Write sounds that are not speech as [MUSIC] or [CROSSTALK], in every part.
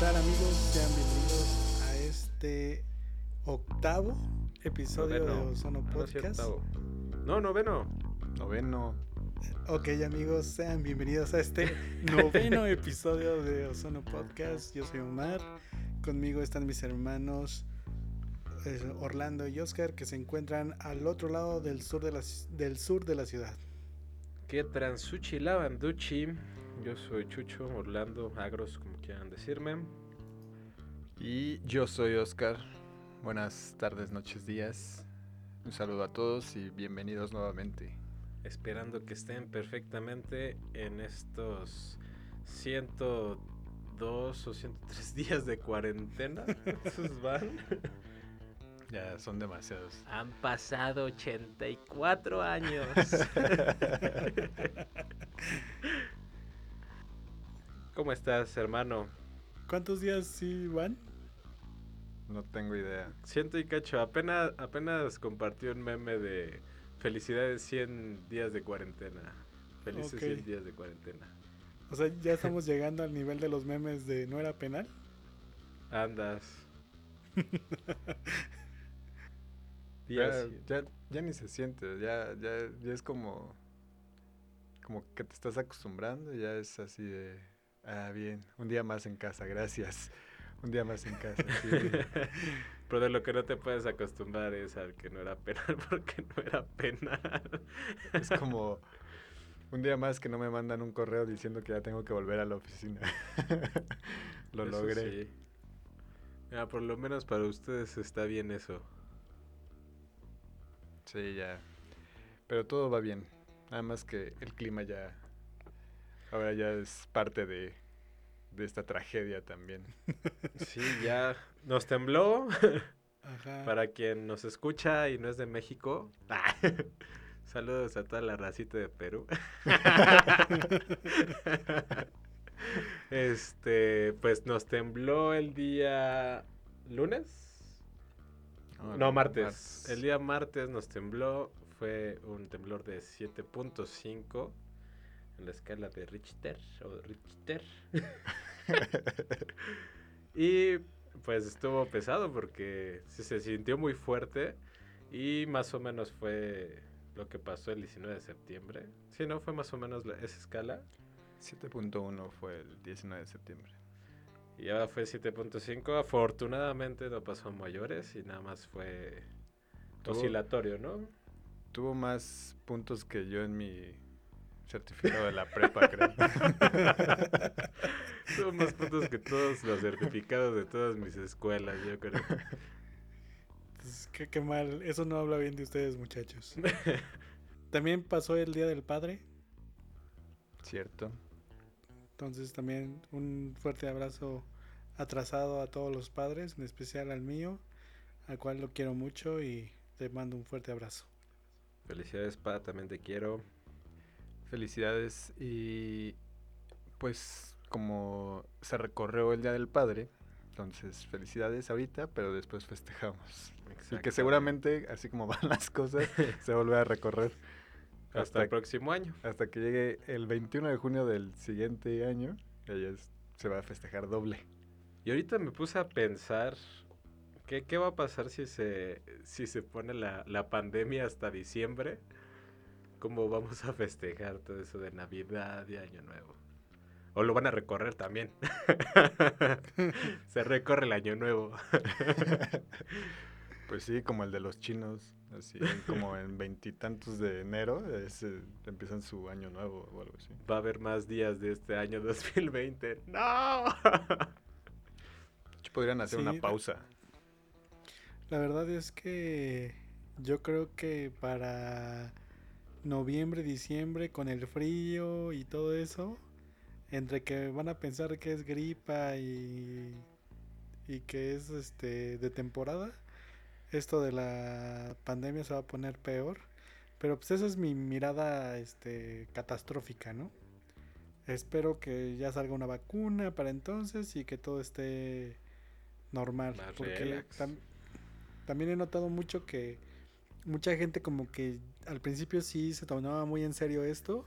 tal amigos? Sean bienvenidos a este octavo episodio Noveno. de Ozono Podcast. No, noveno. Noveno. ok amigos, sean bienvenidos a este [LAUGHS] noveno episodio de Ozono Podcast. Yo soy Omar, conmigo están mis hermanos Orlando y Oscar que se encuentran al otro lado del sur de la, del sur de la ciudad. Que transuchi lavanduchi. Yo soy Chucho, Orlando, Agros, como quieran decirme. Y yo soy Oscar. Buenas tardes, noches, días. Un saludo a todos y bienvenidos nuevamente. Esperando que estén perfectamente en estos 102 o 103 [LAUGHS] días de cuarentena. Esos van. Ya son demasiados. Han pasado 84 años. [LAUGHS] ¿Cómo estás, hermano? ¿Cuántos días sí van? No tengo idea. Siento y cacho, apenas, apenas compartió un meme de felicidades 100 días de cuarentena. Felices Ok. 100 días de cuarentena. O sea, ya [LAUGHS] estamos llegando al nivel de los memes de no era penal. Andas. [LAUGHS] Ya, ya, ya ni se siente. Ya, ya, ya es como. Como que te estás acostumbrando. Ya es así de. Ah, bien. Un día más en casa, gracias. Un día más en casa. sí. [LAUGHS] Pero de lo que no te puedes acostumbrar es al que no era penal [LAUGHS] porque no era penal. Es como. Un día más que no me mandan un correo diciendo que ya tengo que volver a la oficina. [LAUGHS] Lo Eso logré. sí. Mira, por lo menos para ustedes está bien eso. Sí, ya. Pero todo va bien. Nada más que el clima ya. Ahora ya es parte de, de esta tragedia también. [LAUGHS] Sí, ya nos tembló. Ajá. Para quien nos escucha y no es de México, [LAUGHS] saludos a toda la racita de Perú. [LAUGHS] este, pues nos tembló el día lunes. No, martes. El día martes nos tembló. Fue un temblor de 7.5 en la escala de Richter o Richter. [LAUGHS] y pues estuvo pesado porque sí se sintió muy fuerte y más o menos fue lo que pasó el 19 de septiembre. Sí, no fue más o menos la- esa escala. 7.1 fue el 19 de septiembre. Y ahora fue 7.5. Afortunadamente no pasó a mayores y nada más fue Tuvo- oscilatorio, ¿no? Tuvo más puntos que yo en mi certificado de la prepa, creo. [LAUGHS] Tuvo más puntos que todos los certificados de todas mis escuelas, yo creo. Pues, qué, qué mal, eso no habla bien de ustedes, muchachos. [LAUGHS] También pasó el Día del Padre, Cierto. entonces también un fuerte abrazo atrasado a todos los padres, en especial al mío, al cual lo quiero mucho y te mando un fuerte abrazo. Felicidades, pa, también te quiero. Felicidades y pues como se recorrió el Día del Padre, entonces felicidades ahorita, pero después festejamos. Y que seguramente, así como [LAUGHS] van las cosas, se vuelve a recorrer Hasta hasta, el próximo año. hasta que llegue el 21 de junio del siguiente año, es- se va a festejar doble. Y ahorita me puse a pensar, ¿qué, qué va a pasar si se, si se pone la, la pandemia hasta diciembre? ¿Cómo vamos a festejar todo eso de Navidad y Año Nuevo? O lo van a recorrer también. [LAUGHS] se recorre el Año Nuevo. [LAUGHS] Pues sí, como el de los chinos, así como [LAUGHS] en veintitantos de enero, es, eh, empiezan su año nuevo o algo así. Va a haber más días de este año 2020. ¡No! De hecho, podrían hacer Sí, una pausa. La verdad es que yo creo que para noviembre, diciembre, con el frío y todo eso, entre que van a pensar que es gripa y, y que es este de temporada, esto de la pandemia se va a poner peor. Pero pues esa es mi mirada este catastrófica, ¿no? Espero que ya salga una vacuna para entonces y que todo esté normal. Más porque tam- también he notado mucho que mucha gente como que al principio sí se tomaba muy en serio esto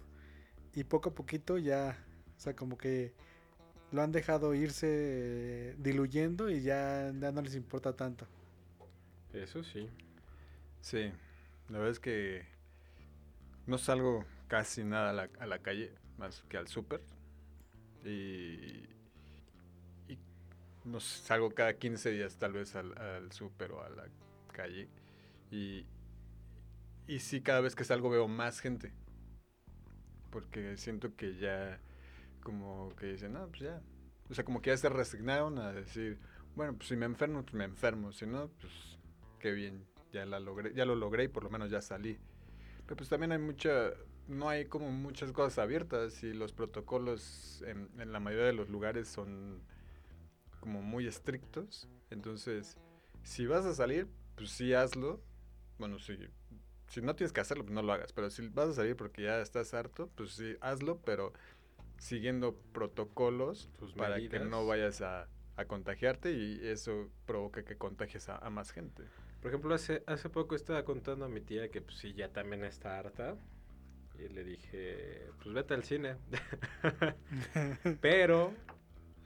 y poco a poquito ya, o sea, como que lo han dejado irse eh, diluyendo y ya, ya no les importa tanto. Eso sí. Sí, la verdad es que no salgo casi nada a la, a la calle, más que al súper. Y, y no salgo cada 15 días tal vez al, al súper o a la calle. Y, y sí, cada vez que salgo veo más gente. Porque siento que ya como que dicen, no, pues ya. O sea, como que ya se resignaron a decir, bueno, pues si me enfermo, pues me enfermo. Si no, pues qué bien, ya la logré, ya lo logré y por lo menos ya salí. Pero pues también hay mucha, no hay como muchas cosas abiertas y los protocolos en, en la mayoría de los lugares son como muy estrictos. Entonces, si vas a salir, pues sí hazlo. Bueno, si, si no tienes que hacerlo, pues no lo hagas. Pero si vas a salir porque ya estás harto, pues sí hazlo, pero siguiendo protocolos Tus para que medidas. no vayas a, a contagiarte y eso provoca que contagies a, a más gente. Por ejemplo, hace, hace poco estaba contando a mi tía que pues sí, ya también está harta. Y le dije, pues vete al cine. [LAUGHS] Pero,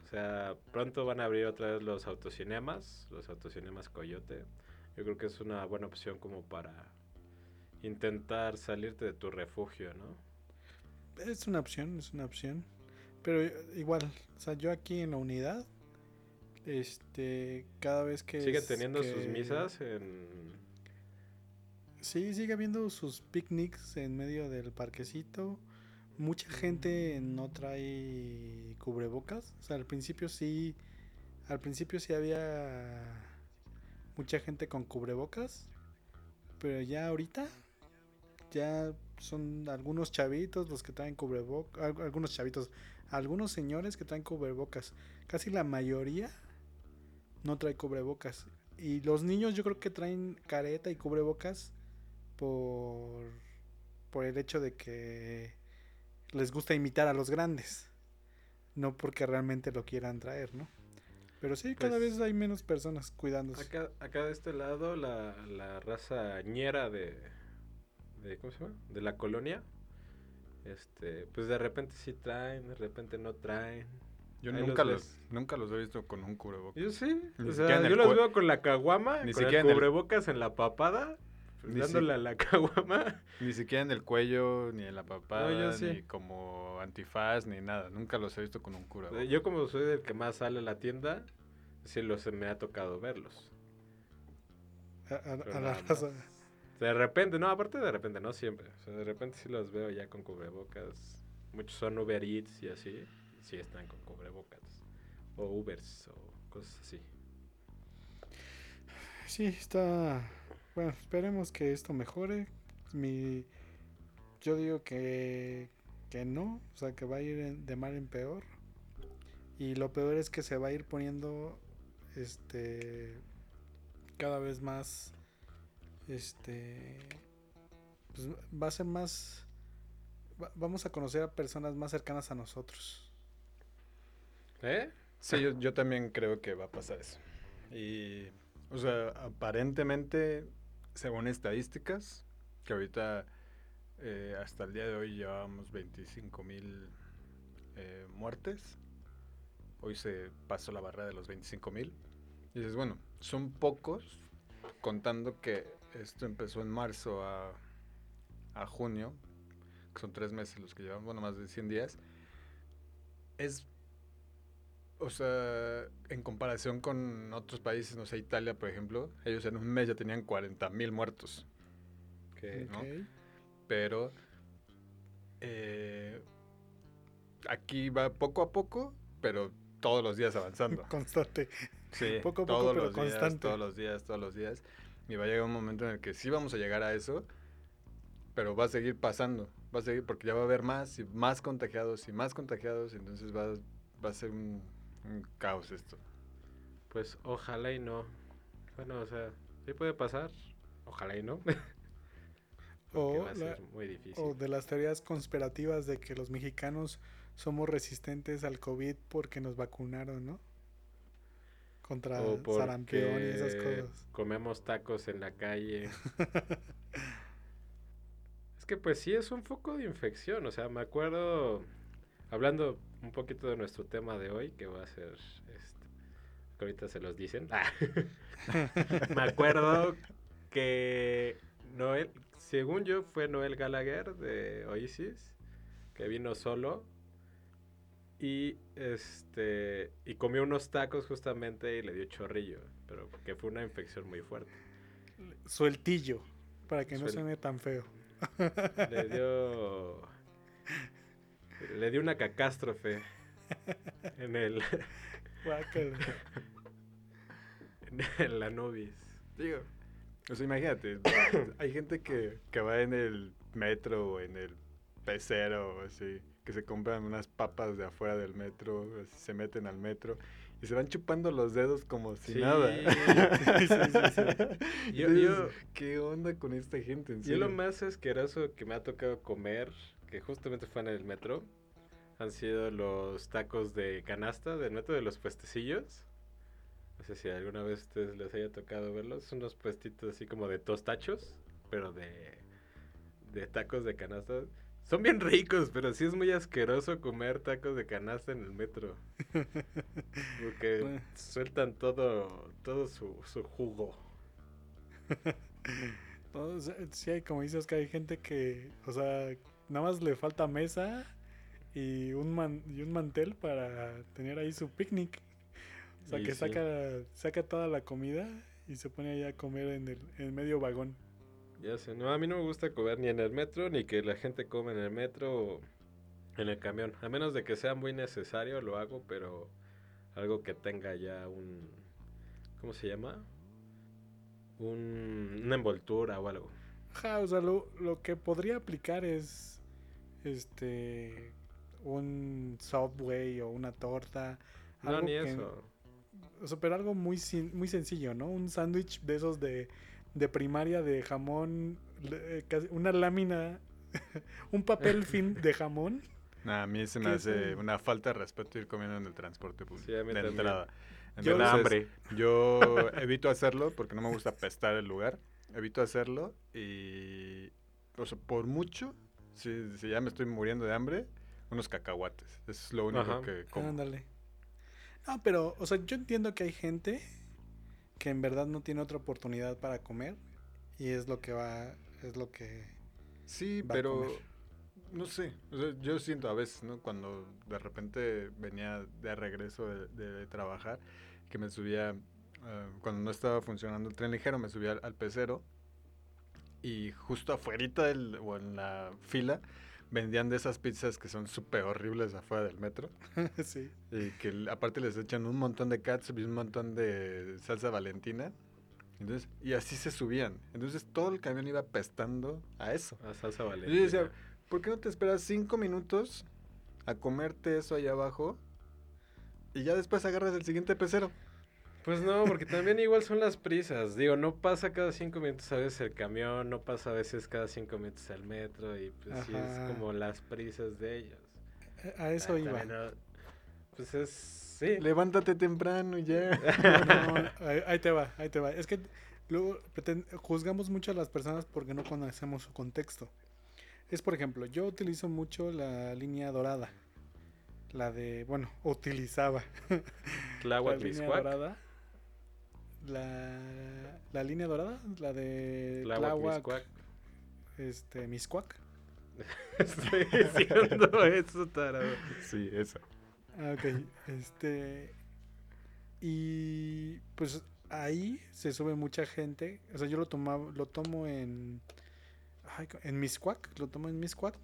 o sea, pronto van a abrir otra vez los autocinemas, los autocinemas Coyote. Yo creo que es una buena opción como para intentar salirte de tu refugio, ¿no? Es una opción, es una opción. Pero eh, igual, o sea, yo aquí en la unidad, este, cada vez que... Siguen es teniendo sus misas en... Sí, sigue habiendo sus picnics en medio del parquecito. Mucha gente no trae cubrebocas. O sea, al principio sí, al principio sí había mucha gente con cubrebocas, pero ya ahorita ya son algunos chavitos los que traen cubrebocas, algunos chavitos, algunos señores que traen cubrebocas. Casi la mayoría no trae cubrebocas. Y los niños yo creo que traen careta y cubrebocas por, por el hecho de que les gusta imitar a los grandes. No porque realmente lo quieran traer, ¿no? Pero sí, cada Pues- vez hay menos personas cuidándose. Acá, acá de este lado, la, la raza ñera de, de. ¿Cómo se llama? De la colonia. Este, pues de repente sí traen, de repente no traen. Yo Ahí nunca los nunca los he visto con un cubrebocas. Yo sí. Ni o sea, yo los veo con la caguama, Ni con siquiera el en el- cubrebocas en la papada, si- dándole a la [LAUGHS] caguama. Ni siquiera en el cuello, ni en la papada, sí. ni como antifaz, ni nada. Nunca los he visto con un cubrebocas. Yo como soy el que más sale a la tienda, sí los me ha tocado verlos. A, a- pero a la raza. más. De repente, no, aparte de repente, no siempre. O sea, de repente sí los veo ya con cubrebocas. Muchos son Uber Eats y así. Sí están con cubrebocas. O Ubers o cosas así. Sí, está. Bueno, esperemos que esto mejore. Mi, yo digo que, que no, o sea, que va a ir de mal en peor. Y lo peor es que se va a ir poniendo este cada vez más este pues va a ser más va- vamos a conocer a personas más cercanas a nosotros. ¿Eh? Sí, yo, yo también creo que va a pasar eso. Y, o sea, aparentemente, según estadísticas, que ahorita eh, hasta el día de hoy llevábamos 25 mil eh, muertes. Hoy se pasó la barrera de los 25 mil. Y dices, bueno, son pocos, contando que esto empezó en marzo a, a junio, que son tres meses los que llevamos, bueno, más de 100 días. Es o sea, en comparación con otros países, no sé, Italia, por ejemplo, ellos en un mes ya tenían 40 mil muertos. Que, ¿no? Ok. Pero eh, aquí va poco a poco, pero todos los días avanzando. [LAUGHS] Constante. Sí, Poco a poco, todos pero los días, constante. todos los días, todos los días. Y va a llegar un momento en el que sí vamos a llegar a eso, pero va a seguir pasando. Va a seguir porque ya va a haber más y más contagiados y más contagiados, entonces va, va a ser un, un caos esto. pues ojalá y no. Bueno, o sea, sí puede pasar. Ojalá y no. [LAUGHS] O va a la- ser muy difícil. O de las teorías conspirativas de que los mexicanos somos resistentes al COVID porque nos vacunaron, ¿no? Contra sarampión y esas cosas. Comemos tacos en la calle. [LAUGHS] es que pues sí es un foco de infección. O sea, me acuerdo hablando un poquito de nuestro tema de hoy, que va a ser, este, que ahorita se los dicen. Ah. [LAUGHS] Me acuerdo que Noel, según yo, fue Noel Gallagher de Oasis, que vino solo y este y comió unos tacos justamente y le dio chorrillo, pero que fue una infección muy fuerte. Sueltillo, para que no no suene tan feo. Le dio le dio una cacástrofe en el [LAUGHS] [LAUGHS] en la nubis. Digo, o sea, imagínate, [COUGHS] hay gente que, que va en el metro o en el pecero, así, que se compran unas papas de afuera del metro, se meten al metro y se van chupando los dedos como si nada. Sí, sí, sí, [LAUGHS] yo, ¿Qué onda con esta gente? En yo lo más asqueroso que me ha tocado comer, que justamente fue en el metro, han sido los tacos de canasta del metro de los puestecillos. No sé si alguna vez ustedes les haya tocado verlos. Son unos puestitos así como de tostachos, pero de, de tacos de canasta. Son bien ricos, pero sí es muy asqueroso comer tacos de canasta en el metro. Porque [LAUGHS] sueltan todo, todo su, su jugo. sí, hay, como dices, que hay gente que, o sea, nada más le falta mesa y un, man, y un mantel para tener ahí su picnic. O sea, que saca, saca toda la comida y se pone ahí a comer en el, en medio vagón. Ya sé, no, a mí no me gusta comer ni en el metro, ni que la gente come en el metro o en el camión. A menos de que sea muy necesario, lo hago, pero algo que tenga ya un... ¿Cómo se llama? Un, una envoltura o algo. Ja, o sea, lo, lo que podría aplicar es este un Subway o una torta. No, ni eso. O sea, pero algo muy, muy sencillo, ¿no? Un sándwich de esos de, de primaria de jamón, una lámina, [LAUGHS] un papel fin de jamón. a mí se me hace una falta de respeto ir comiendo en el transporte público. de entrada. yo, hambre. Yo evito hacerlo porque no me gusta pestar el lugar. Evito hacerlo y, o sea, por mucho, si, si ya me estoy muriendo de hambre, unos cacahuates. Eso es lo único que como. Ándale. No, pero, o sea, yo entiendo que hay gente que en verdad no tiene otra oportunidad para comer y es lo que va, es lo que... Sí, pero no sé, yo siento a veces, ¿no? Cuando de repente venía de regreso de, trabajar, que me subía, eh, cuando no estaba funcionando el tren ligero, me subía al, pecero y justo afuera o en la fila vendían de esas pizzas que son súper horribles afuera del metro. [LAUGHS] sí. Y que aparte les echan un montón de catsup y un montón de salsa valentina. Entonces, y así se subían. Entonces todo el camión iba pestando a eso. A salsa valentina. Y yo decía, ¿por qué no te esperas cinco minutos a comerte eso allá abajo? Y ya después agarras el siguiente pecero. Pues no, porque también igual son las prisas. Digo, no pasa cada cinco minutos a veces el camión, no pasa a veces cada cinco minutos el metro y pues sí es como las prisas de ellos. A eso ah, iba. pues es, sí. Levántate temprano ya. [LAUGHS] ahí, te va, ahí te va. Es que luego juzgamos mucho a las personas porque no conocemos su contexto. Es por ejemplo, yo utilizo mucho la línea dorada. La de, bueno, utilizaba. la línea dorada la, la línea dorada, la de Tláhuac, este, Miscuac. [LAUGHS] Estoy diciendo eso, tarado. Sí, esa. Ah, ok, este. Y pues ahí se sube mucha gente. O sea, yo lo tomaba, lo tomo en. en Miscuac, lo tomo en Miscuac.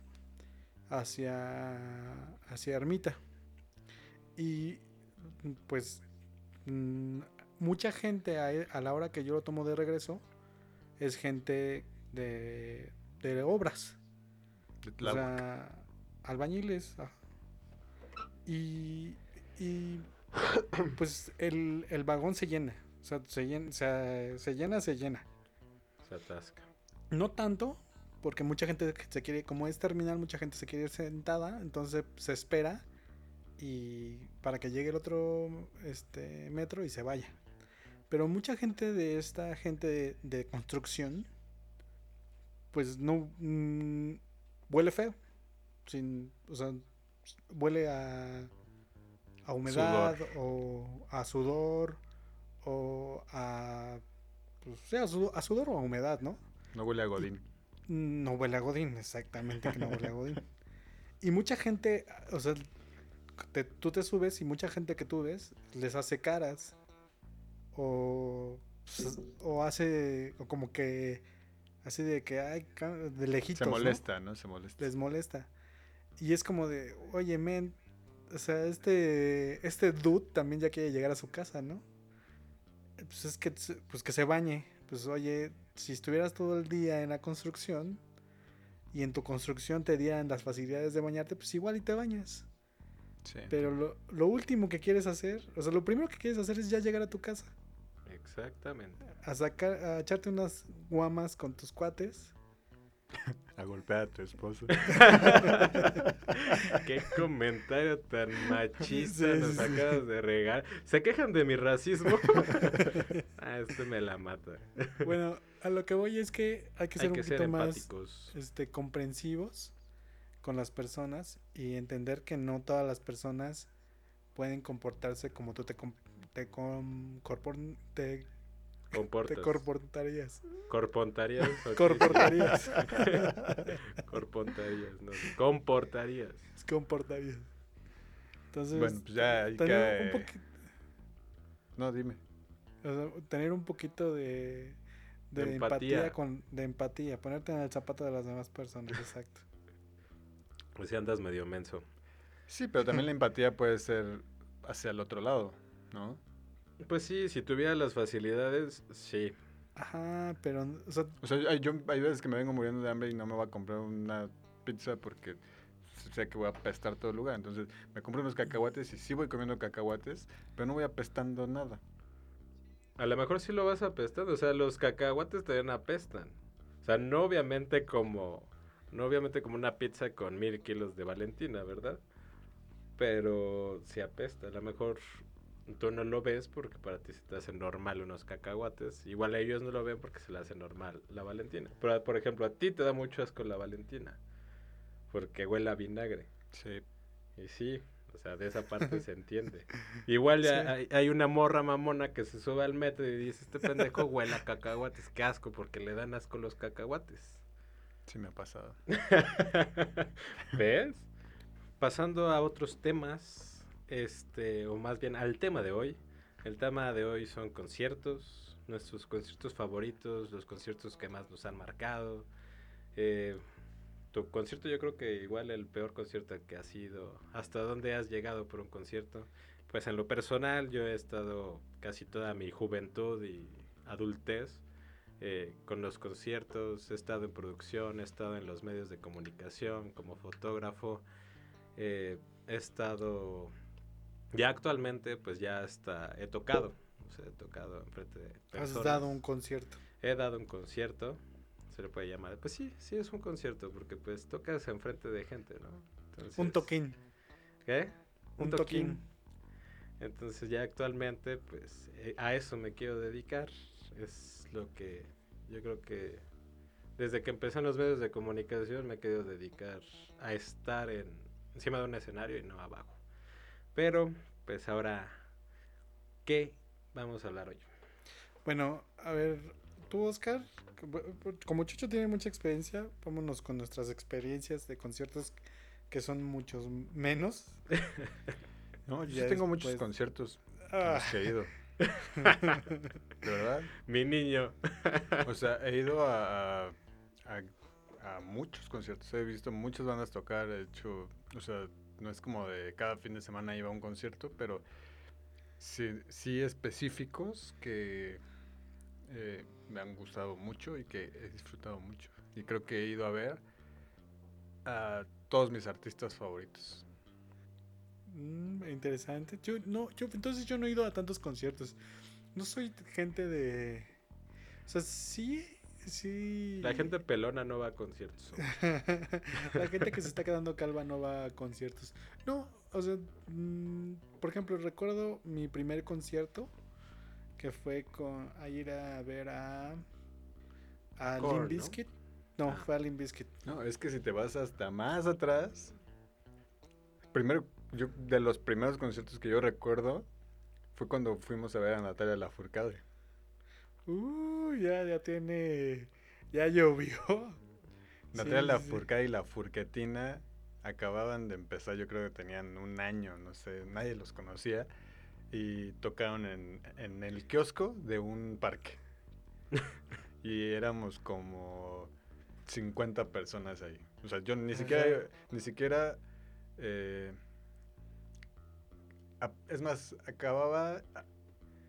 Hacia. hacia Ermita. Y pues mm, mucha gente a, la hora que yo lo tomo de regreso es gente de, de obras. o sea, albañiles. Ah. Y, y [COUGHS] pues el, el, vagón se llena. O sea, se llena, se, se llena, se llena. Se atasca. No tanto, porque mucha gente se quiere, como es terminal, mucha gente se quiere ir sentada, entonces se espera y para que llegue el otro este metro y se vaya. Pero mucha gente de esta gente de, construcción, pues no mm, huele feo. Sin, o sea, huele a, a humedad o a sudor o a, pues, sí, a, sudor, a sudor o a humedad, ¿no? No huele a Godín. No huele a Godín, exactamente que no huele a Godín. Y mucha gente, o sea, te- tú te subes y mucha gente que tú ves les hace caras o, pues, o hace, o como que así de que hay de lejitos, Se ¿no? molesta, ¿no? Se molesta. les molesta. Y es como de, oye, men, o sea, este, este dude también ya quiere llegar a su casa, ¿no? Pues es que, pues que se bañe. Pues oye, si estuvieras todo el día en la construcción y en tu construcción te dieran las facilidades de bañarte, pues igual y te bañas. Sí. Pero lo, lo último que quieres hacer, o sea, lo primero que quieres hacer es ya llegar a tu casa. Exactamente. A sacar, a echarte unas guamas con tus cuates. [LAUGHS] A golpear a tu esposo. [LAUGHS] Qué comentario tan machista Sí, nos sí. acabas de regar. ¿Se quejan de mi racismo? [LAUGHS] ah, este me la mata. Bueno, a lo que voy es que hay que ser Hay un poquito ser más este, comprensivos con las personas y entender que no todas las personas pueden comportarse como tú te, com- te, corpor- te. Corpontarías. [LAUGHS] ¿o qué? Corportarías. [LAUGHS] Corpontarías, no. Comportarías. comportarías. Entonces, Bueno, pues ya hay tener, que... un No, dime. o sea, tener un poquito de, de De empatía. empatía. con de empatía, ponerte en el zapato de las demás personas, [LAUGHS] exacto. Pues si andas medio menso. Sí, pero también la empatía puede ser hacia el otro lado, ¿no? Pues sí, si tuviera las facilidades, sí. Ajá, pero o sea, O sea, hay- yo hay veces que me vengo muriendo de hambre y no me voy a comprar una pizza porque sé que voy a apestar todo el lugar. Entonces me compro unos cacahuates y sí voy comiendo cacahuates, pero no voy apestando nada. A lo mejor sí lo vas apestando. O sea, los cacahuates también apestan. O sea, no obviamente como. No obviamente como una pizza con mil kilos de Valentina, ¿verdad? Pero sí apesta. A lo mejor tú no lo ves porque para ti se te hace normal unos cacahuates. Igual ellos no lo ven porque se le hace normal la Valentina. Pero, por ejemplo, a ti te da mucho asco la Valentina. Porque huele a vinagre. Sí. Y sí, o sea, de esa parte se entiende. [LAUGHS] Igual Sí. hay, hay una morra mamona que se sube al metro y dice, este pendejo huele a cacahuates, qué asco, porque le dan asco los cacahuates. Sí me ha pasado. [LAUGHS] ¿Ves? Pasando a otros temas, este, o más bien al tema de hoy. El tema de hoy son conciertos, nuestros conciertos favoritos, los conciertos que más nos han marcado. Eh, tu concierto yo creo que igual el peor concierto que has ido, hasta dónde has llegado por un concierto. Pues en lo personal yo he estado casi toda mi juventud y adultez eh, con los conciertos, he estado en producción, he estado en los medios de comunicación como fotógrafo, eh, he estado, ya actualmente pues ya hasta he tocado, o sea, he tocado enfrente de personas. has dado un concierto. He dado un concierto, se le puede llamar, pues sí, sí es un concierto, porque pues tocas enfrente de gente, ¿no? Entonces, Un toquín. ¿Qué? Un toquín. Entonces ya actualmente, pues eh, a eso me quiero dedicar. Es lo que yo creo que desde que empecé en los medios de comunicación me he querido dedicar a estar en, encima de un escenario y no abajo. Pero, pues ahora, ¿qué vamos a hablar hoy? Bueno, a ver, tú, Oscar, como Chucho tiene mucha experiencia, vámonos con nuestras experiencias de conciertos que son muchos menos. [LAUGHS] No, yo Ya tengo muchos conciertos Ah, que he ido. De [LAUGHS] verdad. Mi niño. [LAUGHS] O sea, he ido a, a, a- a muchos conciertos. He visto muchas bandas tocar. He hecho, o sea, no es como de cada fin de semana iba a un concierto, pero sí, sí específicos que eh, me han gustado mucho y que he disfrutado mucho. Y creo que he ido a ver a todos mis artistas favoritos. mm, interesante. Yo no, yo entonces yo no he ido a tantos conciertos. No soy gente de, o sea, sí, sí. La gente pelona no va a conciertos. [LAUGHS] La gente que se está quedando calva no va a conciertos. No, o sea, mm, por ejemplo, recuerdo mi primer concierto que fue con a ir a ver a a Limp ¿no? Bizkit. No, Ah. fue a Limp Bizkit. No, es que si te vas hasta más atrás, primero, yo, de los primeros conciertos que yo recuerdo fue cuando fuimos a ver a Natalia Lafourcade. Uh, ya, ya tiene. Ya llovió. Natalia Sí, sí. Lafourcade y La Furquetina acababan de empezar, yo creo que tenían un año, no sé, nadie los conocía. Y tocaron en, en el kiosco de un parque. [LAUGHS] y éramos como 50 personas ahí. O sea, yo ni Ajá. siquiera, ni siquiera, eh, es más, acababa,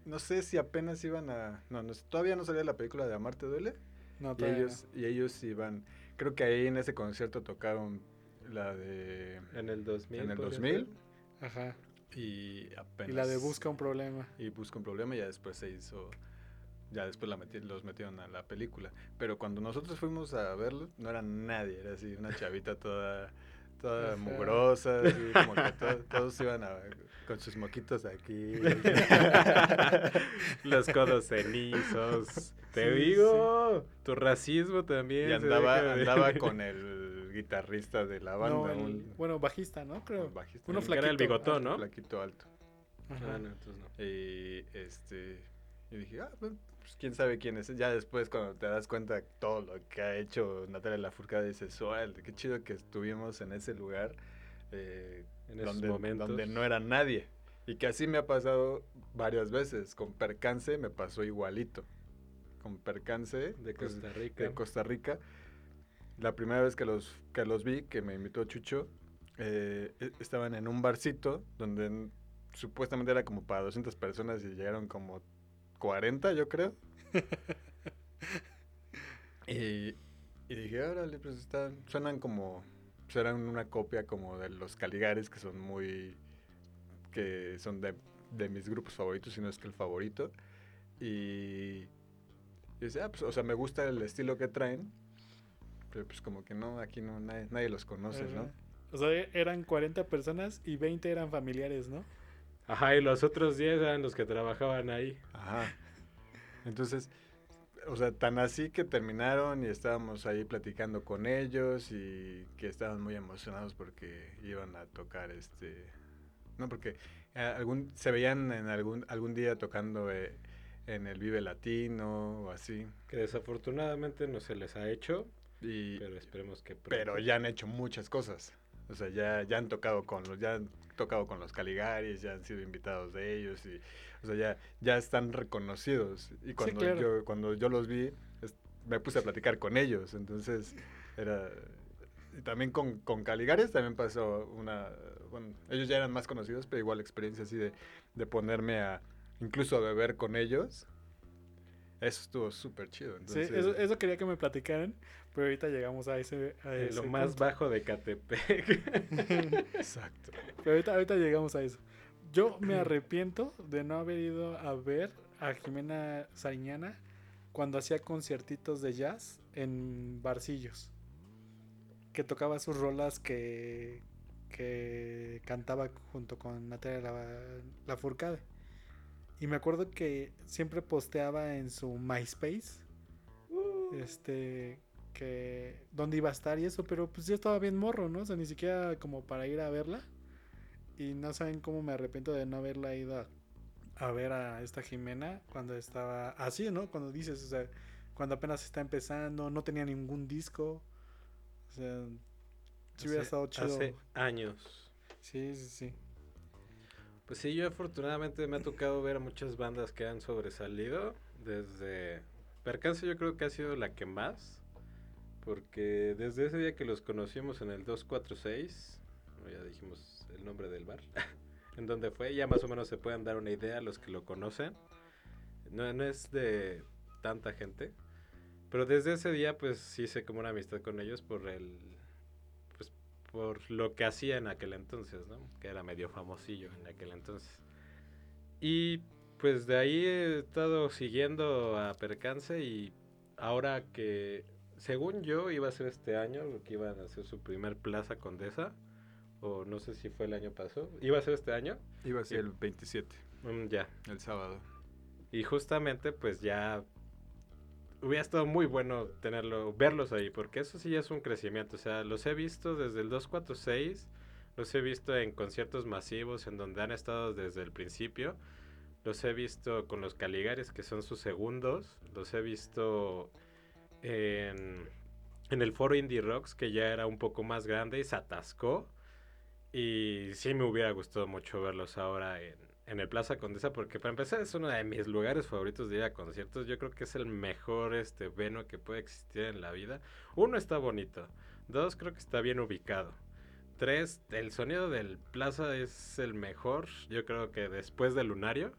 no sé si apenas iban a, no, no, todavía no salía la película de Amarte Duele. No, Y todavía no. ellos, y ellos iban, creo que ahí en ese concierto tocaron la de, En el 2000. en el podría 2000 ser. Ajá. y apenas. Y la de Busca un problema. Y busca un problema y ya después se hizo, ya después la meti- los metieron a la película. Pero cuando nosotros fuimos a verlo, no era nadie, era así una chavita toda, toda Ajá. mugrosa, así como que to- [LAUGHS] todos iban a- con sus moquitos aquí. [LAUGHS] Los codos cenizos. Te Sí, digo, tu racismo también. y andaba, andaba con el guitarrista de la banda, No, el- un- bueno, bajista, ¿no? Creo. un bajista. uno El que era el flaquito. bigotón, ¿no? Flaquito alto. Ajá. Ah, no, entonces no. Y este y dije, ah, pues quién sabe quién es. Ya después cuando te das cuenta de todo lo que ha hecho Natalia Lafourcade dices, suerte, qué chido que estuvimos en ese lugar eh, En esos donde, momentos. donde no era nadie. Y que así me ha pasado varias veces. Con Percance me pasó igualito. Con Percance De Costa Rica. de Costa Rica. La primera vez que los, que los vi, que me invitó Chucho, eh, e- estaban en un barcito donde supuestamente era como para 200 personas y llegaron como 40, yo creo. [LAUGHS] y, y dije, órale, pues están, suenan como, eran una copia como de los Caligares, que son muy, que son de, de mis grupos favoritos, si no es que el favorito. Y, y dice, ah, pues, o sea, me gusta el estilo que traen, pero pues como que no, aquí no, nadie, nadie los conoce, Ajá. ¿no? O sea, eran 40 personas y 20 eran familiares, ¿no? Ajá, y los otros 10 eran los que trabajaban ahí. Ajá. Entonces, o sea, tan así que terminaron y estábamos ahí platicando con ellos y que estaban muy emocionados porque iban a tocar este... No, porque eh, algún, se veían en algún, algún día tocando eh, en el Vive Latino o así. Que desafortunadamente no se les ha hecho, Y, pero esperemos que pronto. pero ya han hecho muchas cosas. O sea, ya, ya han tocado con los, ya tocado con los Caligaris, ya han sido invitados de ellos y, o sea, ya, ya están reconocidos. Y cuando claro. yo, cuando yo los vi, es- me puse a platicar con ellos. Entonces, era y también con, con Caligaris también pasó una, bueno, ellos ya eran más conocidos, pero igual experiencia así de, de ponerme a, incluso a beber con ellos. Eso estuvo súper chido. Sí, Entonces, eso, eso quería que me platicaran, pero ahorita llegamos a ese... A En ese lo más punto. bajo de Catepec. [LAUGHS] Exacto. Pero ahorita, ahorita llegamos a eso. Yo me arrepiento de no haber ido a ver a Jimena Sariñana cuando hacía conciertitos de jazz en barcillos. Que tocaba sus rolas que, que cantaba junto con Natalia La- Lafourcade. Y me acuerdo que siempre posteaba en su MySpace este que dónde iba a estar y eso, pero pues ya estaba bien morro, ¿no? O sea, ni siquiera como para ir a verla. Y no saben cómo me arrepiento de no haberla ido a, a ver a esta Jimena cuando estaba así, ¿no? Cuando dices, o sea, cuando apenas está empezando, no tenía ningún disco. O sea, si hubiera estado chido. Hace años. Sí, sí, sí. Pues sí, yo afortunadamente me ha tocado ver a muchas bandas que han sobresalido. Desde Percance yo creo que ha sido la que más. Porque desde ese día que los conocimos en el 246, o ya dijimos el nombre del bar, [LAUGHS] en donde fue, ya más o menos se pueden dar una idea los que lo conocen. No, no es de tanta gente. Pero desde ese día pues hice como una amistad con ellos por el... Por lo que hacía en aquel entonces, ¿no? Que era medio famosillo en aquel entonces. Y pues de ahí he estado siguiendo a Percance y ahora que, según yo, iba a ser este año, lo que iban a hacer su primer Plaza Condesa, o no sé si fue el año pasado, iba a ser este año, Iba a ser el 27, Mm, ya. el sábado. Y justamente pues ya hubiera estado muy bueno tenerlo, verlos ahí, porque eso sí ya es un crecimiento. O sea, los he visto desde el 246, los he visto en conciertos masivos en donde han estado desde el principio. Los he visto con los Caligares, que son sus segundos. Los he visto en, en el foro Indie Rocks, que ya era un poco más grande y se atascó. Y sí me hubiera gustado mucho verlos ahora en, en el Plaza Condesa, porque para empezar es uno de mis lugares favoritos de ir a conciertos. Yo creo que es el mejor este veno que puede existir en la vida. Uno está bonito. Dos, creo que está bien ubicado. Tres, el sonido del Plaza es el mejor. Yo creo que después del Lunario.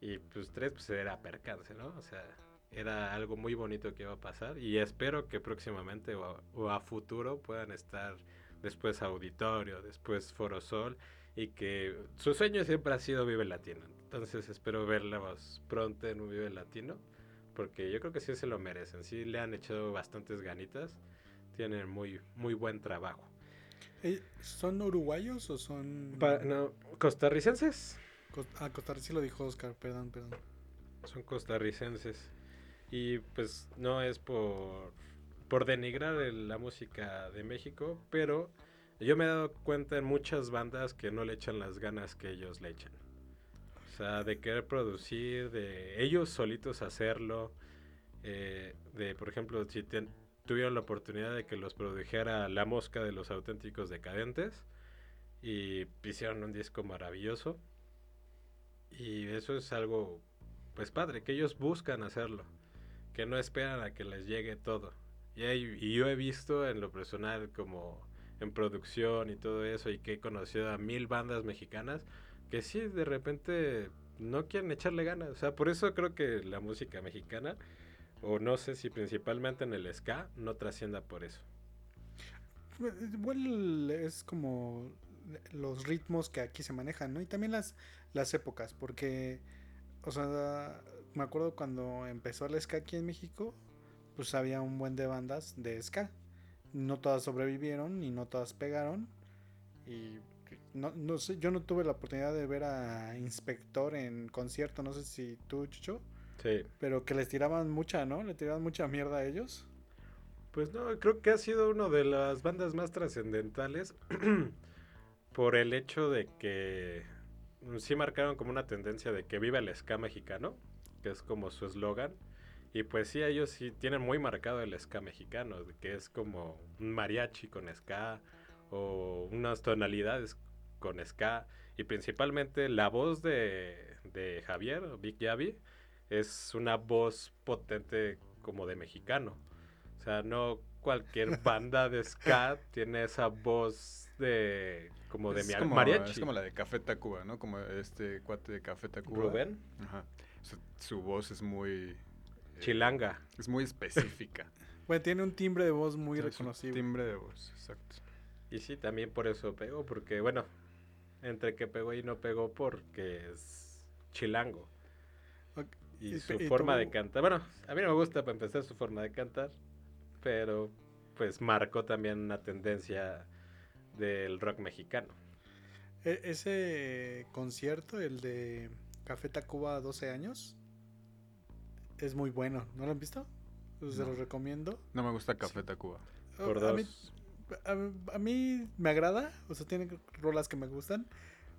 Y pues tres, pues era percance, ¿no? O sea, era algo muy bonito que iba a pasar. Y espero que próximamente o a, o a futuro puedan estar después Auditorio, después Foro Sol y que su sueño siempre ha sido Vive Latino. Entonces espero verlos pronto en un Vive Latino, porque yo creo que sí se lo merecen, sí le han echado bastantes ganitas, tienen muy, muy buen trabajo. ¿Son uruguayos o son...? Pa no, costarricenses. Ah, costarricenses lo dijo Oscar, perdón, perdón. Son costarricenses. Y pues no es por, por denigrar la música de México, pero yo me he dado cuenta en muchas bandas que no le echan las ganas que ellos le echan. O sea, de querer producir, de ellos solitos hacerlo. Eh, de, por ejemplo, si tuvieron la oportunidad de que los produjera La Mosca de los Auténticos Decadentes y hicieron un disco maravilloso. Y eso es algo, pues padre, que ellos buscan hacerlo, que no esperan a que les llegue todo. Y, hay, y yo he visto en lo personal como en producción y todo eso y que he conocido a mil bandas mexicanas que sí de repente no quieren echarle ganas. O sea, por eso creo que la música mexicana, o no sé si principalmente en el ska, no trascienda por eso. Igual es como los ritmos que aquí se manejan, ¿no? Y también las, las épocas, porque, o sea, me acuerdo cuando empezó el ska aquí en México, pues había un buen de bandas de ska no todas sobrevivieron y no todas pegaron. Y no, no sé, yo no tuve la oportunidad de ver a Inspector en concierto, no sé si tú, Chucho. Sí. Pero que les tiraban mucha, ¿no? Le tiraban mucha mierda a ellos. Pues no, creo que ha sido una de las bandas más trascendentales [CLEARS THROAT] por el hecho de que sí marcaron como una tendencia de que viva el ska mexicano, que es como su eslogan. Y pues sí, ellos sí tienen muy marcado el ska mexicano, que es como un mariachi con ska o unas tonalidades con ska. Y principalmente la voz de, de Javier, Big Yavi, es una voz potente como de mexicano. O sea, no cualquier [LAUGHS] banda de ska tiene esa voz de como de mi mariachi. Es como la de Café Tacuba, ¿no? Como este cuate de Café Tacuba. Rubén. Ajá. su voz es muy Chilanga. Es muy específica. [LAUGHS] bueno, tiene un timbre de voz muy reconocible. timbre de voz, exacto. Y sí, también por eso pegó, porque bueno, entre que pegó y no pegó porque es chilango. Y, su forma de cantar. Bueno, a mí no me gusta para empezar su forma de cantar, pero pues marcó también una tendencia del rock mexicano. E, ese concierto, el de Café Tacuba 12 años, es muy bueno. ¿No lo han visto? Pues se los recomiendo. No me gusta Café Tacuba. Oh, Por a, mí, a, mí, me agrada, o sea, tiene rolas que me gustan,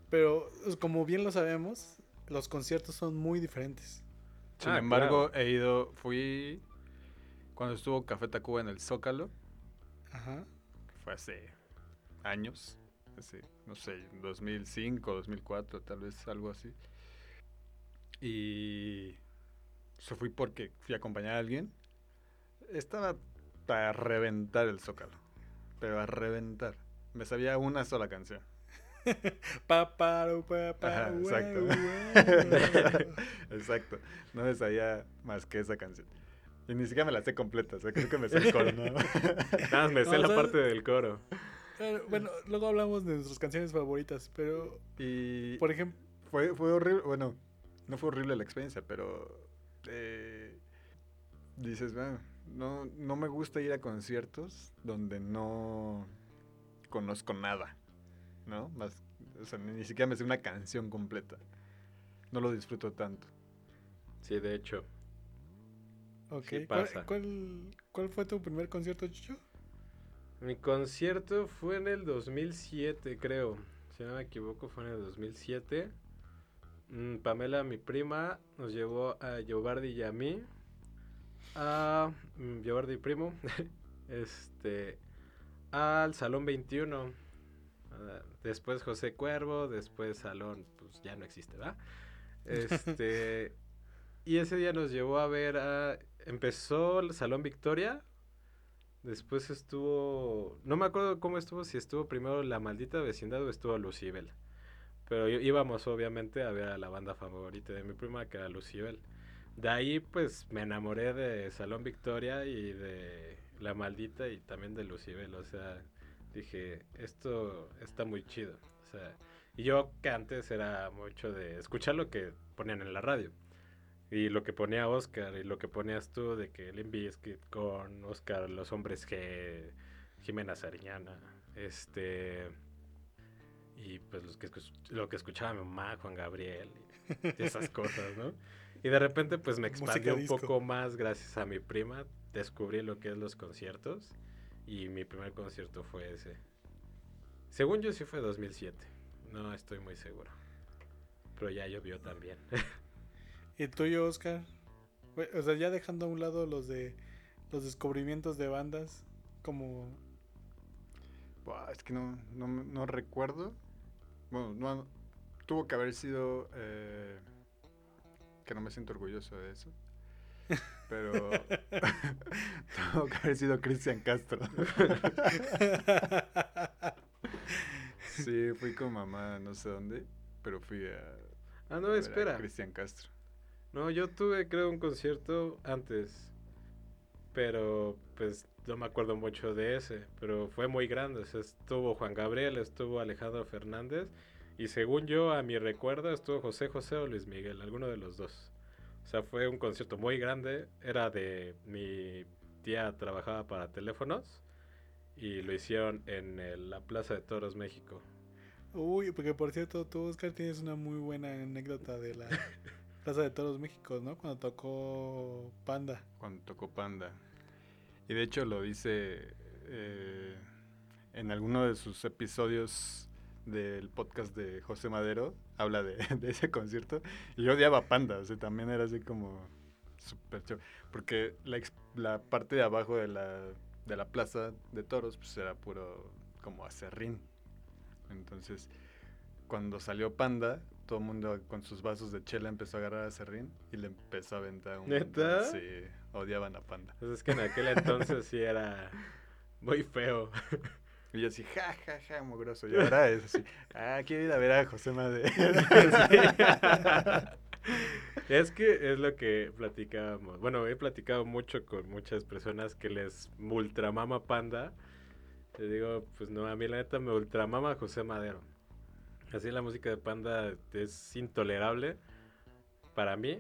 pero pues, como bien lo sabemos, los conciertos son muy diferentes. Sin ah, embargo, he ido, fui cuando estuvo Café Tacuba en el Zócalo. Ajá. Fue hace años, hace, no sé, 2005, 2004, tal vez algo así. Y se fui porque fui a acompañar a alguien. Estaba para reventar el zócalo. Pero a reventar. Me sabía una sola canción. [LAUGHS] Paparo, papá, exacto. [LAUGHS] exacto. No me sabía más que esa canción. Y ni siquiera me la sé completa, o sea, creo que me sé el coro, ¿no? [LAUGHS] Nada más me sé la parte del coro. Bueno, luego hablamos de nuestras canciones favoritas, pero... Y... Por ejemplo... Fue, fue horrible, bueno, no fue horrible la experiencia, pero eh, dices, bueno, no, no me gusta ir a conciertos donde no conozco nada, ¿no? Más, o sea, ni siquiera me sé una canción completa. No lo disfruto tanto. Sí, de hecho. Ok, ¿Cuál, ¿Cuál, fue tu primer concierto, Chucho? Mi concierto fue en el 2007, creo. Si no me equivoco, fue en el 2007. Mm, Pamela, mi prima, nos llevó a Giovardi y a mí. A mm, Giovardi primo. [LAUGHS] este. Al Salón 21. Ah, después José Cuervo. Después Salón, pues ya no existe, ¿verdad? Este. [LAUGHS] y ese día nos llevó a ver a. Empezó el Salón Victoria. Después estuvo. No me acuerdo cómo estuvo, si estuvo primero La Maldita Vecindad o estuvo Lucibel. Pero íbamos obviamente a ver a la banda favorita de mi prima, que era Lucibel. De ahí pues me enamoré de Salón Victoria y de La Maldita y también de Lucibel. O sea, dije, esto está muy chido. O sea, y yo que antes era mucho de escuchar lo que ponían en la radio. Y lo que ponía Oscar y lo que ponías tú de que Limp Bizkit con Oscar, Los Hombres G, Jimena Sariñana, este... Y pues los que, escu- lo que escuchaba mi mamá, Juan Gabriel, y esas cosas, ¿no? Y de repente pues me expandí un poco más gracias a mi prima, descubrí lo que es los conciertos y mi primer concierto fue ese. Según yo sí fue 2007, no estoy muy seguro. Pero ya llovió también. [LAUGHS] ¿Y tuyo, Oscar? O sea, ya dejando a un lado los de los descubrimientos de bandas, como es que no, no, no recuerdo. Bueno, no, tuvo que haber sido. eh, que no me siento orgulloso de eso. Pero. [LAUGHS] tuvo que haber sido Cristian Castro. [LAUGHS] sí, fui con mamá, no sé dónde. Pero fui a. ah, no, a espera. Cristian Castro. No, yo tuve creo un concierto antes. Pero pues no me acuerdo mucho de ese. Pero fue muy grande. o sea, estuvo Juan Gabriel, estuvo Alejandro Fernández. Y según yo, a mi recuerdo, estuvo José José o Luis Miguel, alguno de los dos. O sea, fue un concierto muy grande. Era de mi tía trabajaba para teléfonos. Y lo hicieron en el- la Plaza de Toros, México. Uy, porque por cierto, tú, Oscar, tienes una muy buena anécdota de la [LAUGHS] Plaza de Toros México, ¿no? Cuando tocó Panda. cuando tocó Panda. Y de hecho lo dice eh, en alguno de sus episodios del podcast de José Madero, habla de, [LAUGHS] de ese concierto. Y yo odiaba Panda, o sea, también era así como súper chévere. Porque la, la parte de abajo de la, de la plaza de toros, pues era puro como acerrín. Entonces, cuando salió Panda, todo el mundo con sus vasos de chela empezó a agarrar a Serrín y le empezó a aventar un ¿Neta? Sí, odiaban a Panda. Pues es que en aquel entonces sí era muy feo. Y yo así, ja, ja, ja, mugroso. Y ahora es así, ah, quiero ir a ver a José Madero. [LAUGHS] Es que es lo que platicábamos. Bueno, he platicado mucho con muchas personas que les ultramama Panda. Te digo, pues no, a mí la neta me ultramama José Madero. Así la música de Panda es intolerable para mí.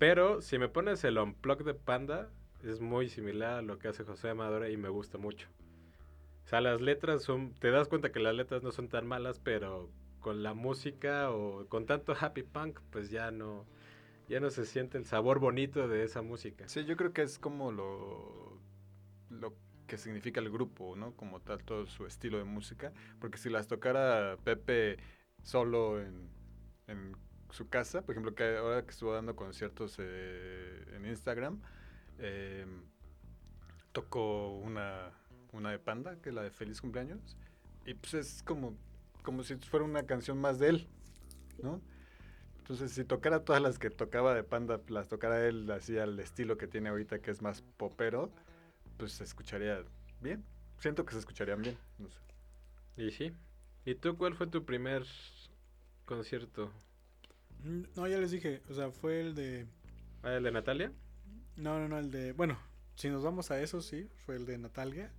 Pero si me pones el unplug de Panda, es muy similar a lo que hace José Madero y me gusta mucho. O sea, las letras son, te das cuenta que las letras no son tan malas, pero con la música o con tanto happy punk, pues ya no, ya no se siente el sabor bonito de esa música. Sí, yo creo que es como lo, lo que significa el grupo, ¿no? Como tal, todo su estilo de música. Porque si las tocara Pepe solo en, en su casa, por ejemplo, que ahora que estuvo dando conciertos eh, en Instagram, eh, tocó una, una de Panda, que es la de Feliz Cumpleaños. Y pues es como, como si fuera una canción más de él, ¿no? Entonces, si tocara todas las que tocaba de Panda, las tocara él así al estilo que tiene ahorita, que es más popero, pues se escucharía bien. Siento que se escucharían bien. No sé. Y sí. ¿Y tú cuál fue tu primer concierto? No, ya les dije, o sea, fue el de... ¿Ah, el de Natalia? No, no, no, el de... Bueno, si nos vamos a eso, sí, fue el de Natalia.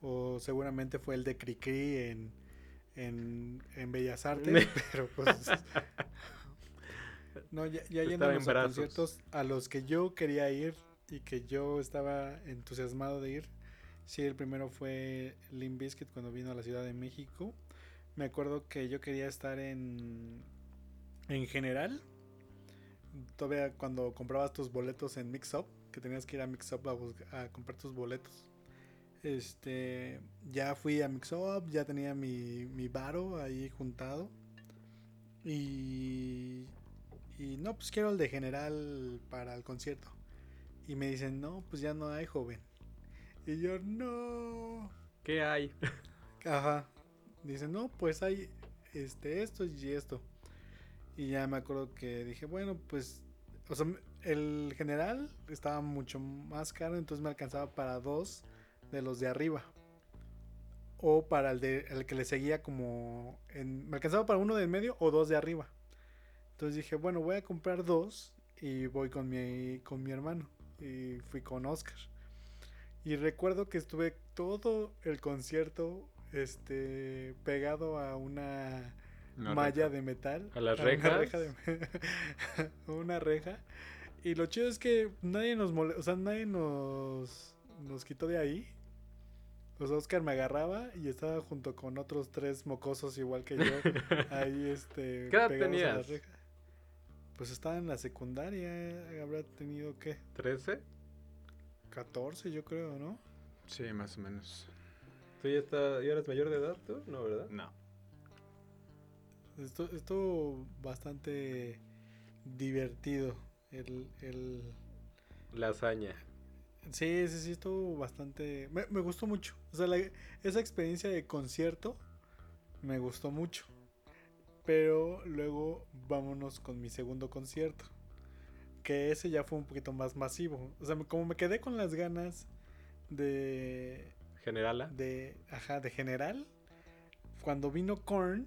O seguramente fue el de Cricri en, en, en Bellas Artes. pero pues... No, ya, ya yéndonos a conciertos a los que yo quería ir y que yo estaba entusiasmado de ir. Sí, el primero fue Limp Bizkit cuando vino a la Ciudad de México. Me acuerdo que yo quería estar en en general. Todavía cuando comprabas tus boletos en Mix Up, que tenías que ir a Mix Up a, comprar tus boletos. Este, ya fui a Mixup, ya tenía mi, mi varo ahí juntado. Y, y no, pues quiero el de general para el concierto. Y me dicen, no, pues ya no hay, joven. Y yo, no. ¿Qué hay? Ajá. Dicen, no, pues hay este, esto y esto. Y ya me acuerdo que dije, bueno, pues, o sea, el general estaba mucho más caro, entonces me alcanzaba para dos de los de arriba. O para el, de, el que le seguía como... En, me alcanzaba para uno del medio o dos de arriba. Entonces dije, bueno, voy a comprar dos y voy con mi, con mi hermano. Y fui con Oscar. Y recuerdo que estuve todo el concierto este pegado a una Una malla reja. de metal. ¿A las [LAUGHS] una rejas? reja de- [LAUGHS] una reja. Y lo chido es que nadie nos mole- o sea, nadie nos, nos quitó de ahí. O sea, Oscar me agarraba y estaba junto con otros tres mocosos igual que yo. [LAUGHS] ahí este ¿Qué edad pegados a la tenías? reja. Pues estaba en la secundaria, habrá tenido qué? ¿13? 14 yo creo, ¿no? Sí, más o menos. ¿Tú ya, está, ya eres mayor de edad, tú? No, ¿verdad? No. Esto, esto bastante divertido. El, el... La hazaña. Sí, sí, sí, estuvo bastante... Me, me gustó mucho. O sea, la- esa experiencia de concierto me gustó mucho. Pero luego vámonos con mi segundo concierto. Que ese ya fue un poquito más masivo. O sea, como me quedé con las ganas de... Generala. de, ajá, de general. Cuando vino Korn,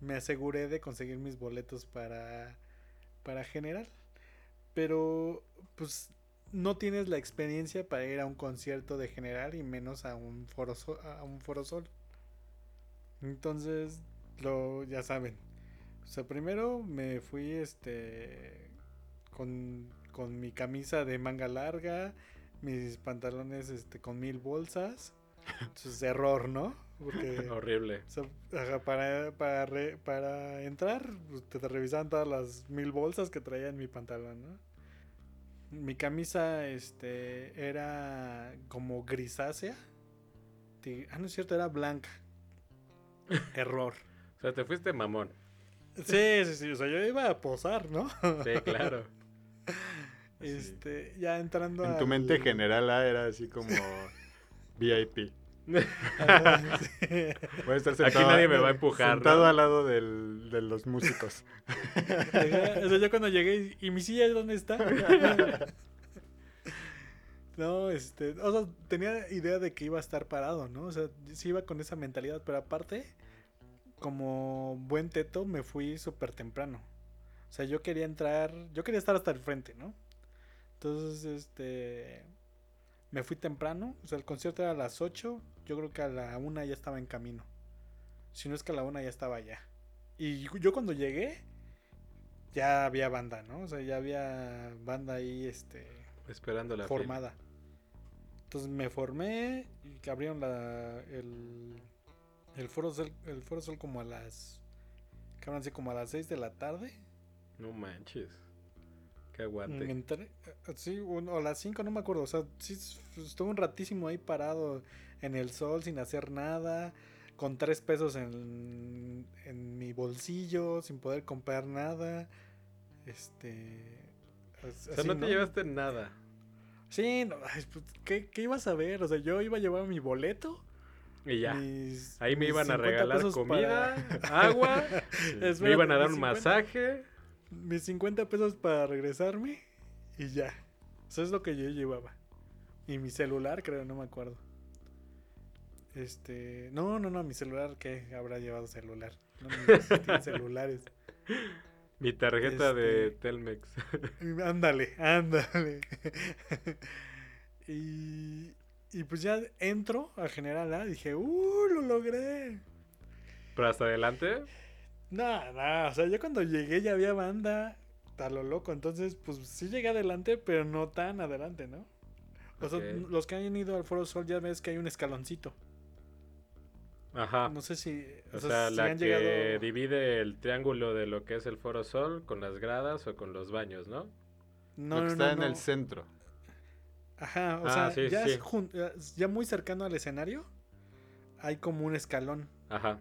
me aseguré de conseguir mis boletos para, para general. Pero, pues, no tienes la experiencia para ir a un concierto de general y menos a un foro, Sol- a un foro sol. Entonces, lo, ya saben. O sea, primero me fui, este, con, con mi camisa de manga larga, mis pantalones, este, con mil bolsas. [LAUGHS] Entonces, error, ¿no? Porque... [LAUGHS] Horrible. O sea, ajá, para, para, re- para entrar, pues, te, te revisaban todas las mil bolsas que traía en mi pantalón, ¿no? Mi camisa, este, era como grisácea. Ah, no es cierto, era blanca. [LAUGHS] Error. O sea, te fuiste mamón. Sí, sí, sí, o sea, yo iba a posar, ¿no? Sí, claro. [LAUGHS] Este, ya entrando En tu al- mente general A era así como VIP. Voy a estar Aquí sentado, nadie me va a empujar, Sentado ¿no? al lado del- de los músicos. O sea, yo cuando llegué, ¿y mi silla dónde está? No, este, o sea, tenía idea de que iba a estar parado, ¿no? O sea, sí iba con esa mentalidad, pero aparte, como buen teto, me fui súper temprano. O sea, yo quería entrar, yo quería estar hasta el frente, ¿no? Entonces, este, me fui temprano, o sea, el concierto era a las 8, yo creo que a la 1 ya estaba en camino. Si no es que a la 1 ya estaba allá. Y yo cuando llegué, ya había banda, ¿no? O sea, ya había banda ahí, este, Esperando la formada. Entonces me formé y que abrieron la, el, el foro sol, el foro sol como a las sido como a las 6 de la tarde. No manches. Que aguante. entré, eh, sí, o a las 5 no me acuerdo, o sea, sí estuve un ratísimo ahí parado en el sol sin hacer nada, con tres pesos en, en mi bolsillo, sin poder comprar nada. Este O sea, no te llevaste nada. Sí, no, pues, ¿qué, qué ibas a ver? O sea, yo iba a llevar mi boleto. Y ya. mis- Ahí me iban a 50 regalar comida, para- [LAUGHS] agua, [LAUGHS] me iban a dar un 50 masaje. Mis 50 pesos para regresarme y ya. Eso es lo que yo llevaba. Y mi celular, creo, no me acuerdo. Este. No, no, no, mi celular, ¿qué? Habrá llevado celular. No, no celulares. [LAUGHS] Mi tarjeta de Este- Telmex. [LAUGHS] Ándale, ándale. [LAUGHS] y, y pues ya entro a General A. Dije, ¡uh! Lo logré. Pero hasta adelante. No, no, o sea, yo cuando llegué ya había banda a lo loco, entonces pues sí llegué adelante, pero no tan adelante, ¿no? O sea, los que han ido al Foro Sol ya ves que hay un escaloncito. Ajá. No sé si... O o sea, si la han que llegado- divide el triángulo de lo que es el Foro Sol con las gradas o con los baños, ¿no? No, Lo que no, está no, en no. el centro. Ajá, o Ah, sea, sí, ya, sí. es jun- ya- muy cercano al escenario, hay como un escalón. Ajá.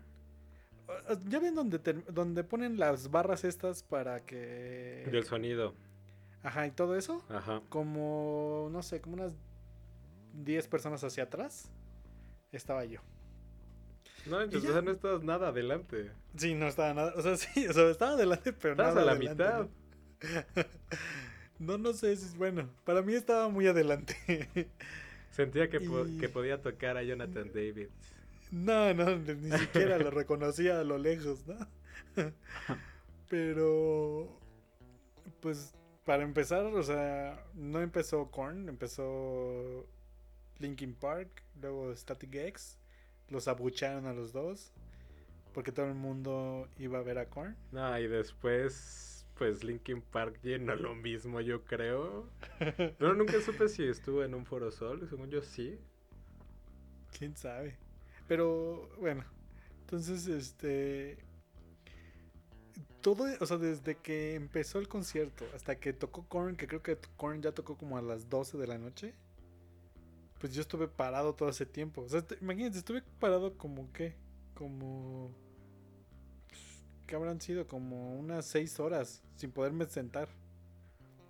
¿Ya ven donde, donde ponen las barras estas para que... Del sonido. Ajá, y todo eso? Ajá. Como, no sé, como unas 10 personas hacia atrás, estaba yo. No, entonces ya. o sea, no estás nada adelante. Sí, no estaba nada, o sea, [LAUGHS] sí, o sea, estaba adelante, pero Estás nada a la adelante, mitad. No, [LAUGHS] no, no sé, si- bueno, para mí estaba muy adelante. [LAUGHS] Sentía que, po- que podía tocar a Jonathan David. No, no, ni ni siquiera lo reconocía a lo lejos, ¿no? Pero, pues, para empezar, o sea, no empezó Korn, empezó Linkin Park, luego Static X, los abucharon a los dos, porque todo el mundo iba a ver a Korn. No, y después, pues Linkin Park llenó lo mismo, yo creo. [LAUGHS] No, nunca supe si estuvo en un Foro Sol, según yo sí. ¿Quién sabe? Pero, bueno, entonces, este... Todo, o sea, desde que empezó el concierto hasta que tocó Korn, que creo que Korn ya tocó como a las 12 de la noche, pues yo estuve parado todo ese tiempo. O sea, imagínense, estuve parado como qué, como... ¿Qué habrán sido? Como unas 6 horas sin poderme sentar.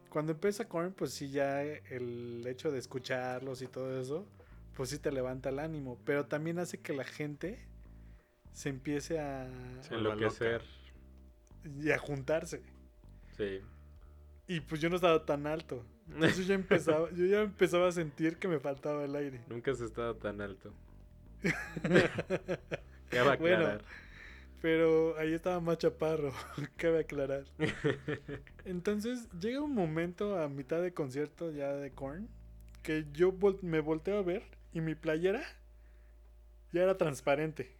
Cuando empieza Korn, pues sí, ya el hecho de escucharlos y todo eso, pues sí te levanta el ánimo, pero también hace que la gente se empiece a, vuelva enloquecer. y a juntarse. Sí. Y pues yo no estaba tan alto. Entonces yo empezaba, yo ya empezaba a sentir que me faltaba el aire. Nunca has estado tan alto. Ya va a Bueno, aclarar. Pero ahí estaba más chaparro, [LAUGHS] cabe aclarar. Entonces llega un momento a mitad de concierto ya de Korn que yo vol- me volteo a ver y mi playera ya era transparente.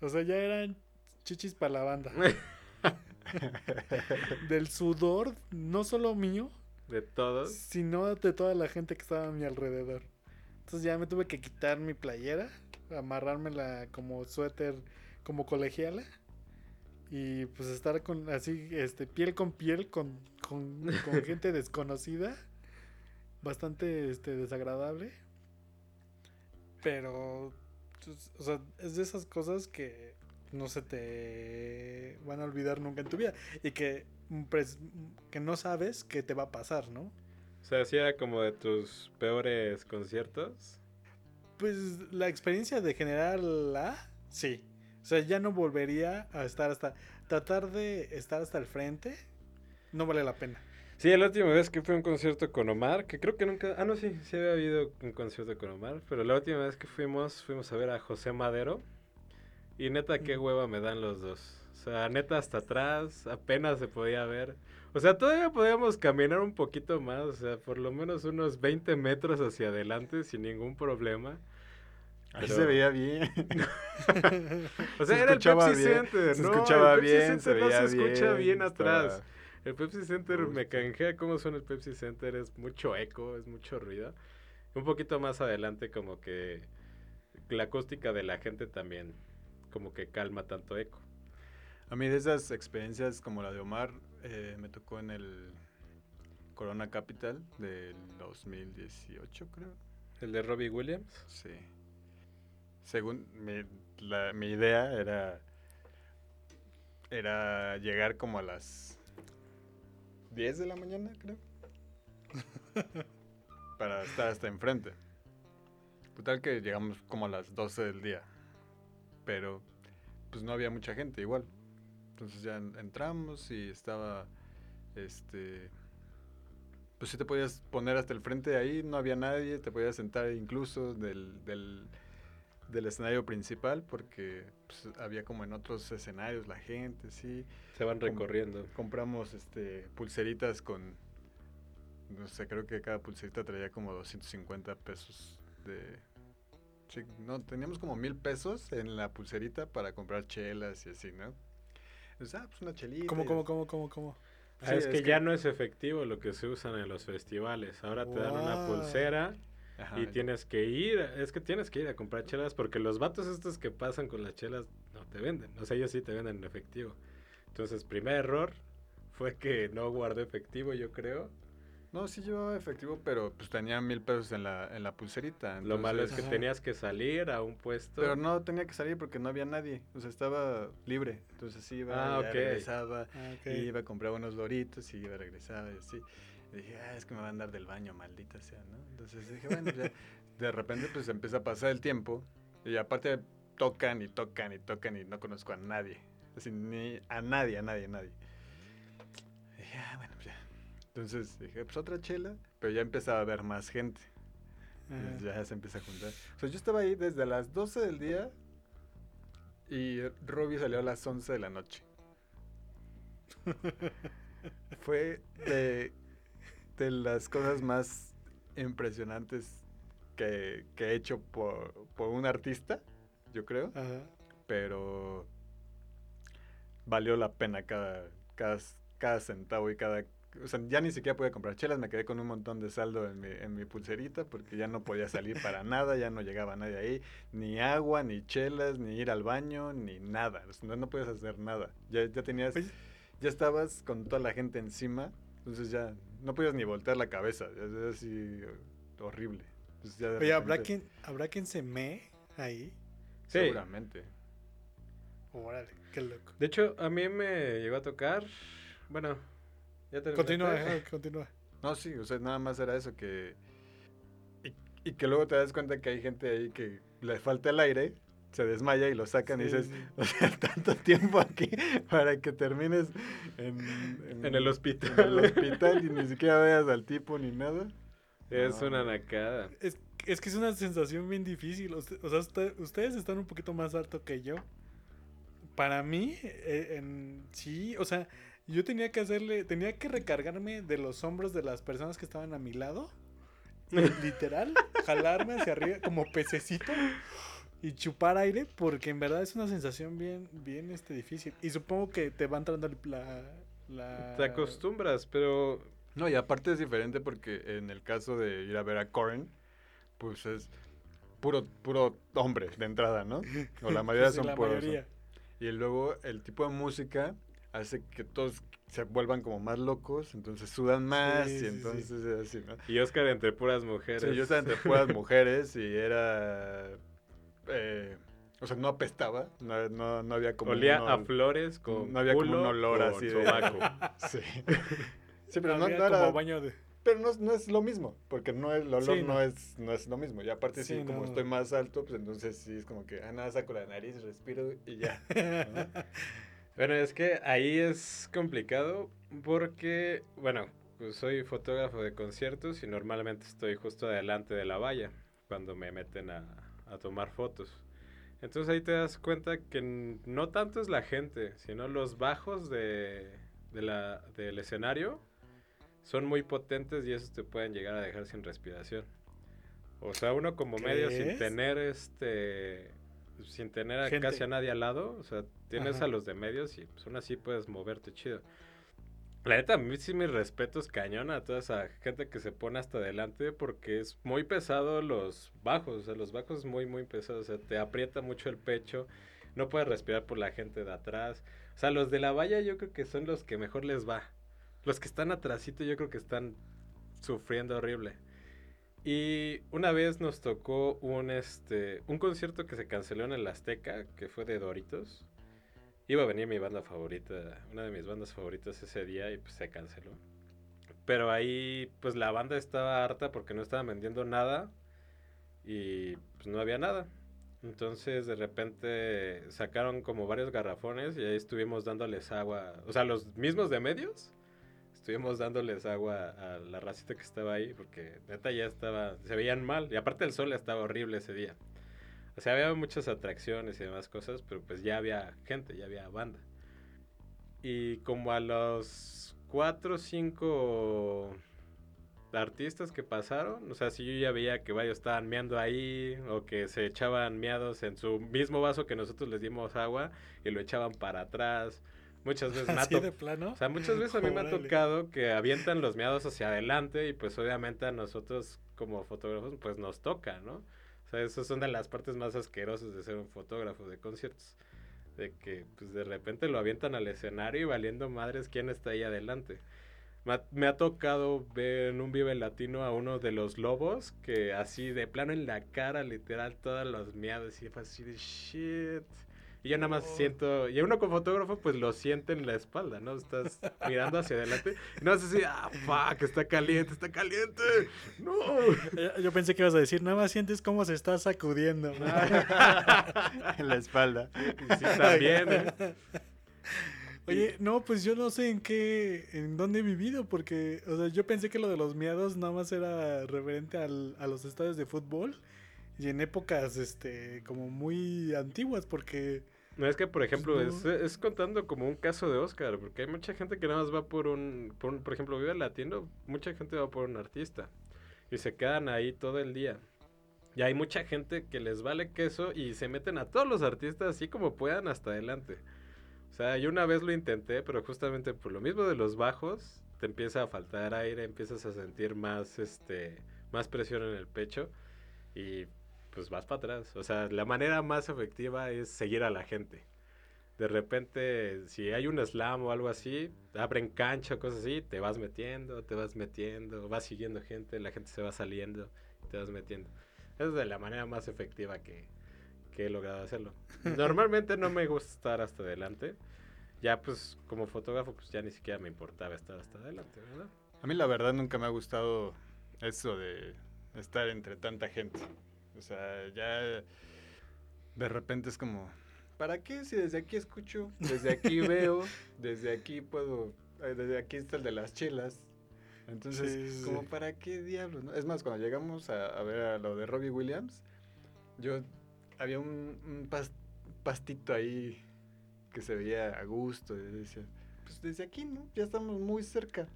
O sea, ya eran chichis para la banda. [LAUGHS] Del sudor, no solo mío, De todos. sino de toda la gente que estaba a mi alrededor. Entonces ya me tuve que quitar mi playera, amarrármela como suéter, como colegiala. Y pues estar con así, este, piel con piel con, con, con [LAUGHS] gente desconocida. Bastante este, desagradable. Pero, pues, o sea, es de esas cosas que no se te van a olvidar nunca en tu vida. Y que, pres- que no sabes que te va a pasar, ¿no? O sea, sí era como de tus peores conciertos. Pues la experiencia de generarla, sí. O sea, ya no volvería a estar hasta. Tratar de estar hasta el frente, no vale la pena. Sí, la última vez que fui a un concierto con Omar, que creo que nunca... Ah, no, sí, sí había habido un concierto con Omar, pero la última vez que fuimos, fuimos a ver a José Madero. Y neta, qué hueva me dan los dos. O sea, neta, hasta atrás, apenas se podía ver. O sea, todavía podíamos caminar un poquito más, o sea, por lo menos unos 20 metros hacia adelante sin ningún problema. Ahí Pero- se veía bien. [LAUGHS] O sea, Se era el Pepsi bien, Center, se ¿no? escuchaba el Pepsi bien, se Center no veía se escucha bien, bien, atrás. estaba El Pepsi Center me canjea cómo suena el Pepsi Center, es mucho eco, es mucho ruido. Un poquito más adelante como que la acústica de la gente también como que calma tanto eco. A mí de esas experiencias como la de Omar, eh, me tocó en el Corona Capital del 2018, creo. El de Robbie Williams. Sí. Según mi, la- mi idea era era llegar como a las 10 de la mañana, creo. [LAUGHS] para estar hasta enfrente. Total que llegamos como a las 12 del día. Pero pues no había mucha gente igual. Entonces ya en- entramos y estaba este pues sí te podías poner hasta el frente de ahí, no había nadie, te podías sentar incluso del, del, del escenario principal porque pues, había como en otros escenarios la gente, sí. Se van recorriendo. Compramos este pulseritas con, no sé, creo que cada pulserita traía como 250 pesos de... Sí, no, teníamos como mil pesos en la pulserita para comprar chelas y así, ¿no? Entonces, ah, pues una chelita. ¿Cómo, cómo, cómo, cómo, cómo? Ah, Sí, es, que es ya no es efectivo lo que se usan en los festivales. Ahora te dan una pulsera Ajá, y tienes que ir, es que tienes que ir a comprar chelas porque los vatos estos que pasan con las chelas no te venden. O sea, ellos sí te venden en efectivo. Entonces, primer error fue que no guardé efectivo, yo creo. No, sí llevaba efectivo, pero pues tenía mil pesos en la, en la pulserita. Lo malo es que tenías que salir a un puesto. Pero no tenía que salir porque no había nadie. O sea, estaba libre. Entonces sí iba, Ah, regresaba. Ah, iba a comprar unos doritos y iba, regresaba y así. Y dije, ah, es que me va a andar del baño, maldita sea, ¿no? Entonces dije, bueno, ya. [LAUGHS] De repente pues empieza a pasar el tiempo. Y aparte tocan y tocan y tocan y no conozco a nadie. Así, ni a nadie, a nadie, a nadie. Y dije, ah, bueno, ya. Entonces dije, pues otra chela. Pero ya empezaba a ver más gente. Entonces ya se empieza a juntar. O sea, yo estaba ahí desde las 12 del día y Robbie salió a las 11 de la noche. [LAUGHS] Fue de, de las cosas más impresionantes que, que he hecho por, por un artista, yo creo. Ajá. Pero valió la pena cada, cada, cada centavo y cada... O sea, ya ni siquiera podía comprar chelas, me quedé con un montón de saldo en mi, en mi pulserita porque ya no podía salir para nada, ya no llegaba nadie ahí, ni agua, ni chelas, ni ir al baño, ni nada. O sea, no, no podías hacer nada. Ya, ya tenías, Oye. ya estabas con toda la gente encima, entonces ya no podías ni voltear la cabeza, era así horrible. Entonces Oye, ¿habrá quien, ¿habrá quien se me ahí? Sí. Seguramente. Órale, qué loco. De hecho, a mí me llegó a tocar. Bueno, ya? Continúa, ajá, continúa. No, sí, o sea, nada más era eso que... Y, y que luego te das cuenta que hay gente ahí que le falta el aire, se desmaya y lo sacan y dices, sí. [LAUGHS] o sea, tanto tiempo aquí para que termines en, En el hospital. en el hospital y ni siquiera veas al tipo ni nada. Es No, una nacada. Es, es que es una sensación bien difícil. O sea, usted- ustedes están un poquito más alto que yo. Para mí, eh, en, sí, o sea, yo tenía que hacerle, tenía que recargarme de los hombros de las personas que estaban a mi lado. Y [LAUGHS] literal, jalarme hacia arriba como pececito y chupar aire, porque en verdad es una sensación bien, bien este, difícil. Y supongo que te va entrando la... la... Te acostumbras, pero No, y aparte es diferente porque en el caso de ir a ver a Korn, pues es puro, puro hombre de entrada, ¿no? O la [LAUGHS] mayoría Sí, son la puros mayoría. Y luego el tipo de música hace que todos se vuelvan como más locos, entonces sudan más Sí, y sí. entonces es así, ¿no? y Oscar entre puras mujeres. Sí, yo estaba entre puras mujeres y era... eh, o sea, no apestaba, no, no, no había como... Olía un a flores con no había como un olor así de- sobaco. [LAUGHS] Sí. Sí, pero no, no como era... baño de... Pero no, no es lo mismo, porque no el olor Sí, no. no. es no es lo mismo. Y aparte sí, Sí, como no. estoy más alto, pues entonces sí es como que, ah, nada, saco la nariz, respiro y ya. [LAUGHS] ¿no? Bueno, es que ahí es complicado porque, bueno, pues soy fotógrafo de conciertos y normalmente estoy justo adelante de la valla cuando me meten a, a tomar fotos. Entonces ahí te das cuenta que no tanto es la gente, sino los bajos de, de la, del escenario son muy potentes y esos te pueden llegar a dejar sin respiración. O sea, uno como medio sin tener este sin tener a casi a nadie al lado, o sea, tienes Ajá. a los de medios y pues aún así puedes moverte chido. La neta, a mí sí mis respetos cañón a toda esa gente que se pone hasta adelante porque es muy pesado los bajos, o sea, los bajos es muy, muy pesados, o sea, te aprieta mucho el pecho, no puedes respirar por la gente de atrás. O sea, los de la valla yo creo que son los que mejor les va. Los que están atrásito yo creo que están sufriendo horrible. Y una vez nos tocó un este un concierto que se canceló en el Azteca, que fue de Doritos. Iba a venir mi banda favorita, una de mis bandas favoritas ese día y pues se canceló. Pero ahí pues la banda estaba harta porque no estaban vendiendo nada y pues no había nada. Entonces de repente sacaron como varios garrafones y ahí estuvimos dándoles agua, o sea, los mismos de medios. Estuvimos dándoles agua a la racita que estaba ahí porque neta ya estaba, se veían mal y aparte el sol estaba horrible ese día. O sea, había muchas atracciones y demás cosas, pero pues ya había gente, ya había banda. Y como a los cuatro o cinco artistas que pasaron, o sea, si yo ya veía que varios estaban meando ahí o que se echaban meados en su mismo vaso que nosotros les dimos agua y lo echaban para atrás. Muchas veces [LAUGHS] ¿Así de plano? o sea, muchas veces a mí me ha tocado que avientan los miados hacia adelante y pues obviamente a nosotros como fotógrafos pues nos toca, ¿no? O sea, esas son de las partes más asquerosas de ser un fotógrafo de conciertos. De que pues de repente lo avientan al escenario y valiendo madres quién está ahí adelante. Me ha, me ha tocado ver en un Vive Latino a uno de los lobos que así de plano en la cara, literal, todas las miadas y fue así de shit. Y yo nada más Oh. siento, y uno como fotógrafo pues lo siente en la espalda, ¿no? Estás mirando hacia adelante y no sé si, ah, fuck, está caliente, está caliente. No. Eh, Yo pensé que ibas a decir, nada más sientes cómo se está sacudiendo. [LAUGHS] en la espalda. Sí, también, ¿eh? Oye, no, pues yo no sé en qué, en dónde he vivido, porque, o sea, yo pensé que lo de los miados nada más era referente al- a los estadios de fútbol y en épocas, este, como muy antiguas, porque, No, es que, por ejemplo, no. es, es contando como un caso de Oscar, porque hay mucha gente que nada más va por un, por, un- por ejemplo, Vive Latino, mucha gente va por un artista y se quedan ahí todo el día. Y hay mucha gente que les vale queso y se meten a todos los artistas así como puedan hasta adelante. O sea, yo una vez lo intenté, pero justamente por lo mismo de los bajos, te empieza a faltar aire, empiezas a sentir más, este, más presión en el pecho y pues vas para atrás. O sea, la manera más efectiva es seguir a la gente. De repente, si hay un slam o algo así, abren cancha o cosas así, te vas metiendo, te vas metiendo, vas siguiendo gente, la gente se va saliendo, te vas metiendo. Esa es de la manera más efectiva que, que he logrado hacerlo. [LAUGHS] Normalmente no me gusta estar hasta adelante. Ya pues como fotógrafo pues ya ni siquiera me importaba estar hasta adelante, ¿verdad? A mí la verdad nunca me ha gustado eso de estar entre tanta gente. O sea, ya de repente es como, ¿para qué si desde aquí escucho, desde aquí [LAUGHS] veo, desde aquí puedo, desde aquí está el de las chelas? Entonces, Sí, sí, como para qué diablos, ¿no? Es más, cuando llegamos a, a ver a lo de Robbie Williams, yo había un, un pas- pastito ahí que se veía a gusto y decía, pues desde aquí, ¿no? Ya estamos muy cerca.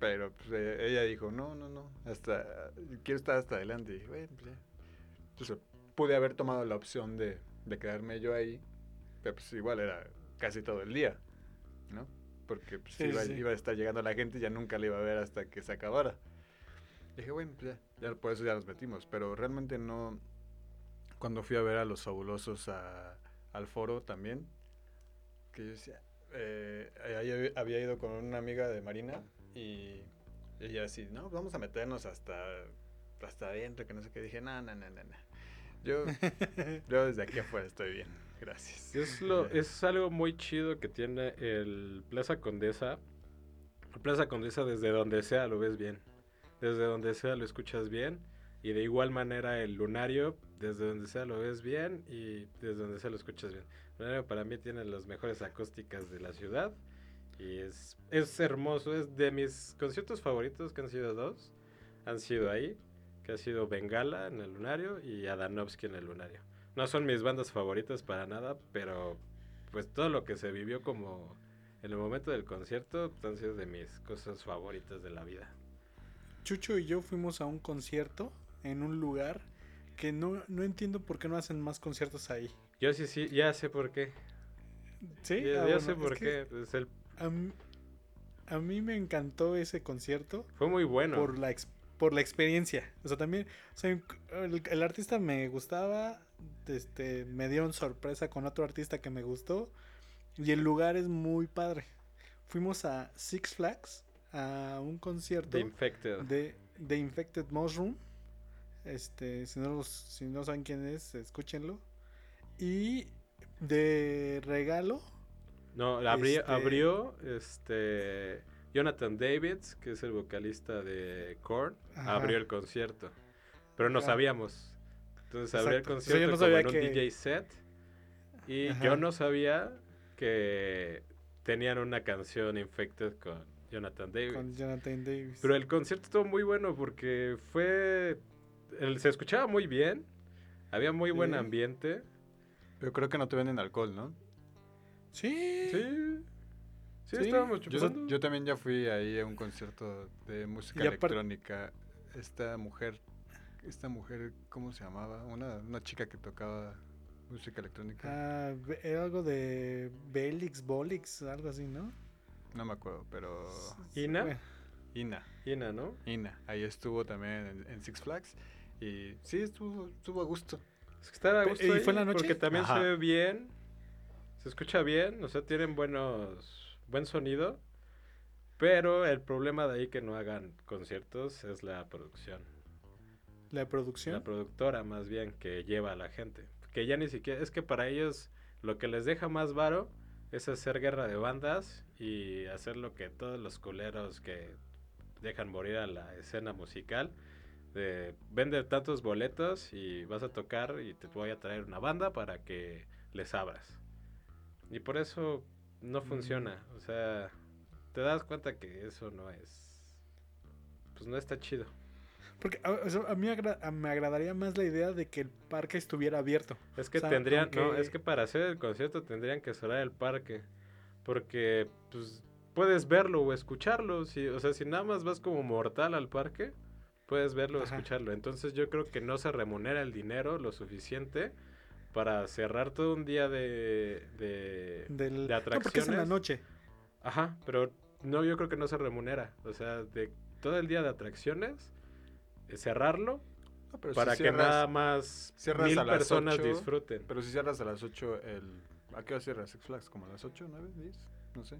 Pero pues, eh, ella dijo, no, no, no, hasta, quiero estar hasta adelante. Y dije, bueno, pues ya. Entonces pude haber tomado la opción de, de quedarme yo ahí, pero pues igual era casi todo el día, ¿no? Porque pues, Sí, iba, sí. iba a estar llegando la gente y ya nunca le iba a ver hasta que se acabara. Dije, bueno, pues ya, ya por eso ya nos metimos, pero realmente no... Cuando fui a ver a los fabulosos a- al foro también, que yo decía, eh, había ido con una amiga de Marina y ella así, no, vamos a meternos hasta, hasta adentro, que no sé qué. Dije, no, no, no, no, no. Yo, [LAUGHS] yo desde aquí afuera estoy bien, gracias. Es, lo, es algo muy chido que tiene el Plaza Condesa. El Plaza Condesa desde donde sea lo ves bien. Desde donde sea lo escuchas bien. Y de igual manera el Lunario, desde donde sea lo ves bien y desde donde sea lo escuchas bien. El Lunario para mí tiene las mejores acústicas de la ciudad. Y es, es hermoso, es de mis conciertos favoritos que han sido dos. Han sido ahí, que ha sido Bengala en el Lunario y Adanovsky en el Lunario. No son mis bandas favoritas para nada, pero pues todo lo que se vivió como en el momento del concierto han sido de mis cosas favoritas de la vida. Chucho y yo fuimos a un concierto en un lugar que no, no entiendo por qué no hacen más conciertos ahí. Yo sí, sí, ya sé por qué. ¿Sí? Ya, Ah, ya bueno, sé es por que qué. Pues, el- A mí, a mí me encantó ese concierto fue muy bueno. por, la por la experiencia. O sea, también o sea, el, el artista me gustaba, este, me dio una sorpresa con otro artista que me gustó y el lugar es muy padre. Fuimos a Six Flags a un concierto The Infected. de, de Infected Mushroom. Este, si no, si no saben quién es, escúchenlo. Y de regalo, No, abrió, Este- abrió este Jonathan Davids, que es el vocalista de Korn, Ajá. abrió el concierto. Pero no Ajá. sabíamos. Entonces abrió el Exacto. O sea, concierto no como en un DJ set. Y Ajá. yo no sabía que tenían una canción Infected con Jonathan Davis. con Jonathan Davis. Pero el concierto estuvo muy bueno porque fue... el- se escuchaba muy bien. Había muy buen Sí. ambiente. Yo creo que no te venden alcohol, ¿no? Sí. Sí. Sí, Sí. estábamos Yo, chupando. yo también ya fui ahí a un concierto de música electrónica. Esta mujer, esta mujer, ¿cómo se llamaba? Una, una chica que tocaba música electrónica. Ah, era algo de Belix, Bolix, algo así, ¿no? No me acuerdo, pero Ina. Ina, Ina, ¿no? Ina, ahí estuvo también en, en Six Flags y sí estuvo, estuvo a gusto. Es que estar a gusto ¿y ahí, fue en la noche? Porque también Ajá. se ve bien. Se escucha bien. O sea, tienen buenos... Buen sonido. Pero el problema de ahí que no hagan conciertos es la producción. La producción. La productora más bien que lleva a la gente. Que ya ni siquiera, es que para ellos lo que les deja más varo es hacer guerra de bandas y hacer lo que todos los culeros que dejan morir a la escena musical. De, vende tantos boletos y vas a tocar y te voy a traer una banda para que les abras. Y por eso no funciona. Mm. O sea, te das cuenta que eso no es. Pues no está chido. Porque a, mí agra- me agradaría más la idea de que el parque estuviera abierto. Es que O sea, tendrían, no, es que para hacer el concierto tendrían que cerrar el parque. Porque, pues, puedes verlo o escucharlo. Si, o sea, si nada más vas como mortal al parque, puedes verlo o escucharlo. Entonces yo creo que no se remunera el dinero lo suficiente para cerrar todo un día de, de, Del... de No, porque es en la atracciones. noche. Ajá, pero no, yo creo que no se remunera. O sea, de todo el día de atracciones, eh, cerrarlo No, pero si para que nada más cierras mil a las personas disfruten. Pero si cierras a las 8, el... ¿a qué hora cierras Six Flags? ¿Como a las 8, 9, 10? No sé.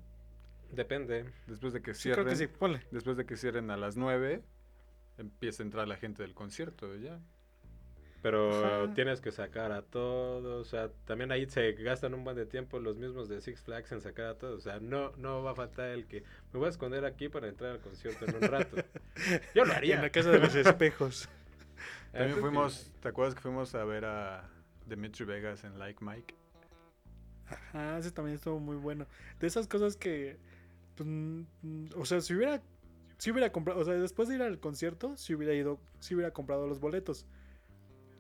Depende. Después de que Sí, creo cierren, que sí. Ponle. después de que cierren a las 9, empieza a entrar la gente del concierto ya. Pero Ajá. tienes que sacar a todos, o sea, también ahí se gastan un buen de tiempo los mismos de Six Flags en sacar a todos, o sea, no no va a faltar el que me voy a esconder aquí para entrar al concierto en un rato. [LAUGHS] Yo lo haría. En la casa de los espejos. [LAUGHS] También fuimos, ¿te acuerdas que fuimos a ver a Dimitri Vegas en Like Mike? Ajá, ese también estuvo muy bueno. De esas cosas que, pues, o sea, si hubiera, si hubiera comprado, o sea, después de ir al concierto, si hubiera ido, si hubiera comprado los boletos.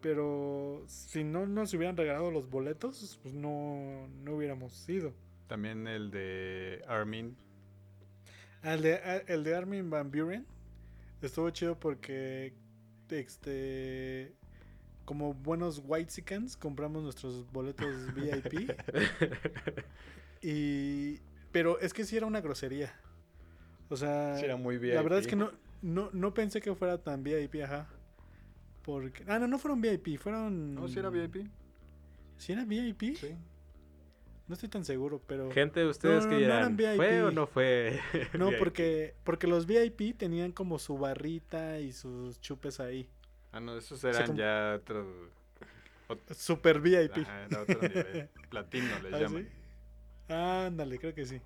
Pero si no nos hubieran regalado los boletos, pues no, no hubiéramos ido. También el de Armin. El de, a- el de Armin Van Buren estuvo chido porque, este, como buenos Whitesicans, compramos nuestros boletos [LAUGHS] VIP. Y. Pero es que sí era una grosería. O sea. Sí, era muy bien. la verdad es que no, no, no pensé que fuera tan VIP, ajá. Porque. Ah, no, no fueron VIP, fueron. No, si era VIP. ¿Sí era VIP? Sí. No estoy tan seguro, pero. Gente, ustedes No, que no, no dirán, eran ¿fue o no fue? [LAUGHS] No, VIP? porque, porque los VIP tenían como su barrita y sus chupes ahí. Ah, no, esos eran como- ya otro. [LAUGHS] Super VIP. Ajá, era otro nivel. Platino les [LAUGHS] ¿Ah, llaman. sí? Ándale, creo que sí.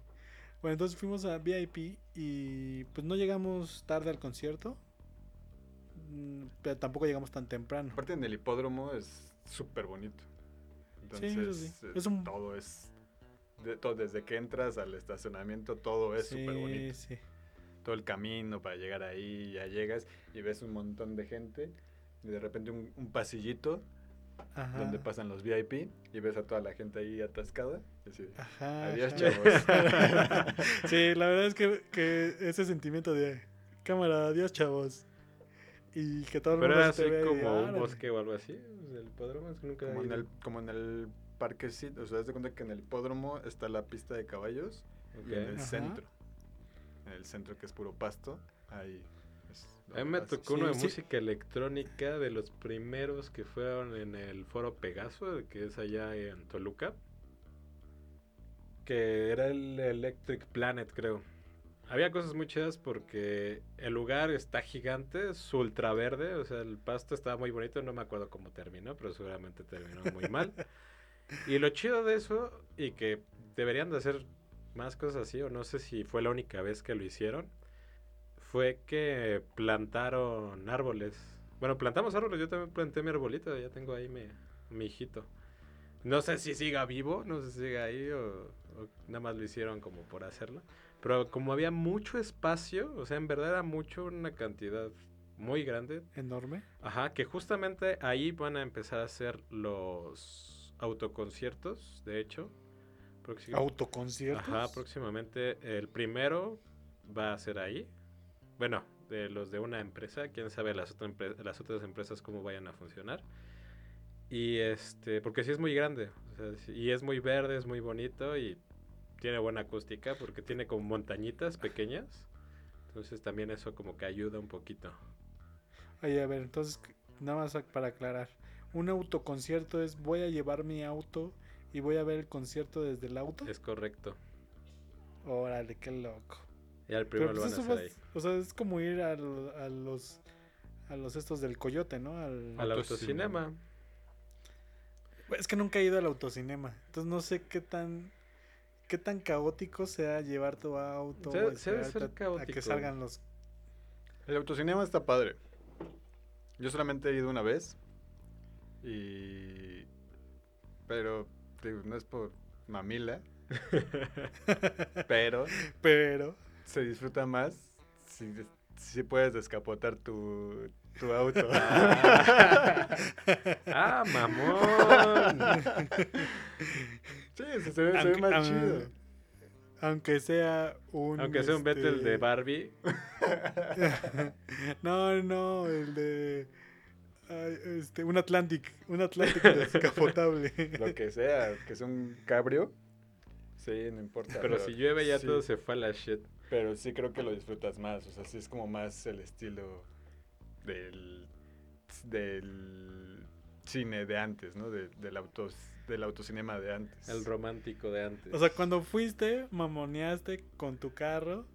Bueno, entonces fuimos a VIP y pues no llegamos tarde al concierto. Mm, Pero tampoco llegamos tan temprano. Aparte en el hipódromo es súper bonito. Sí, Entonces, eso sí. eh, Es un- todo es. de- todo, desde que entras al estacionamiento, todo es súper bonito. Sí, sí. Todo el camino para llegar ahí, ya llegas y ves un montón de gente. Y de repente un, un pasillito Ajá. donde pasan los VIP y ves a toda la gente ahí atascada. y así, Ajá, Adiós, ajá. chavos. [LAUGHS] sí, la verdad es que, que ese sentimiento de cámara, adiós, chavos. Y que todo el Pero mundo era se así vea y, como un "Árale". bosque o algo así. El hipódromo es que nunca como, en el, como en el parquecito. O sea, haz de cuenta que en el hipódromo está la pista de caballos. Ok. Y en el Ajá. centro. En el centro que es puro pasto. Ahí. es A mí me vas. tocó uno de sí. música electrónica de los primeros que fueron en el foro Pegaso, que es allá en Toluca. Que era el Electric Planet, creo. Había cosas muy chidas porque el lugar está gigante, es ultra verde, o sea, el pasto estaba muy bonito, no me acuerdo cómo terminó, pero seguramente terminó muy mal. [LAUGHS] Y lo chido de eso, y que deberían de hacer más cosas así, o no sé si fue la única vez que lo hicieron, fue que plantaron árboles. Bueno, plantamos árboles, yo también planté mi arbolito, ya tengo ahí mi, mi hijito. No sé si siga vivo, no sé si siga ahí o, o nada más lo hicieron como por hacerlo. Pero como había mucho espacio, o sea, en verdad era mucho, una cantidad muy grande. Enorme. Ajá, que justamente ahí van a empezar a hacer los autoconciertos, de hecho. Próximo- Autoconciertos. Ajá, próximamente el primero va a ser ahí. Bueno, de los de una empresa, quién sabe las, otra las otras empresas cómo vayan a funcionar. Y este, porque sí es muy grande, o sea, sí- y es muy verde, es muy bonito y tiene buena acústica porque tiene como montañitas pequeñas. Entonces también eso como que ayuda un poquito. Oye, a ver, entonces, nada más para aclarar. Un autoconcierto es voy a llevar mi auto y voy a ver el concierto desde el auto. Es correcto. Órale, qué loco. Ya el Pero primero lo pues van a hacer vas- ahí. o sea, es como ir al- a los a los estos del coyote, ¿no? Al, Al autocinema. autocinema. Es que nunca he ido al autocinema, entonces no sé qué tan qué tan caótico sea llevar tu auto Se- o se debe ser a- a caótico. que salgan los El autocinema está padre. Yo solamente he ido una vez. Y. Pero, digo, no es por mamila. [LAUGHS] pero pero se disfruta más si, si puedes descapotar tu, tu auto. ¡Ah, [LAUGHS] mamón! [LAUGHS] sí, se, ve, se ve Aunque- más chido. aunque sea un Aunque sea un Vettel este, de Barbie. [LAUGHS] no, no, el de ay, este un Atlantic, un Atlantic [LAUGHS] descapotable. Lo que sea, que sea un cabrio. Sí, no importa. Pero si llueve ya sí, todo se fue a la shit. Pero sí creo que lo disfrutas más. O sea, sí es como más el estilo del, del cine de antes, ¿no? De- del, autos, del autocinema de antes. El romántico de antes. O sea, cuando fuiste, mamoneaste con tu carro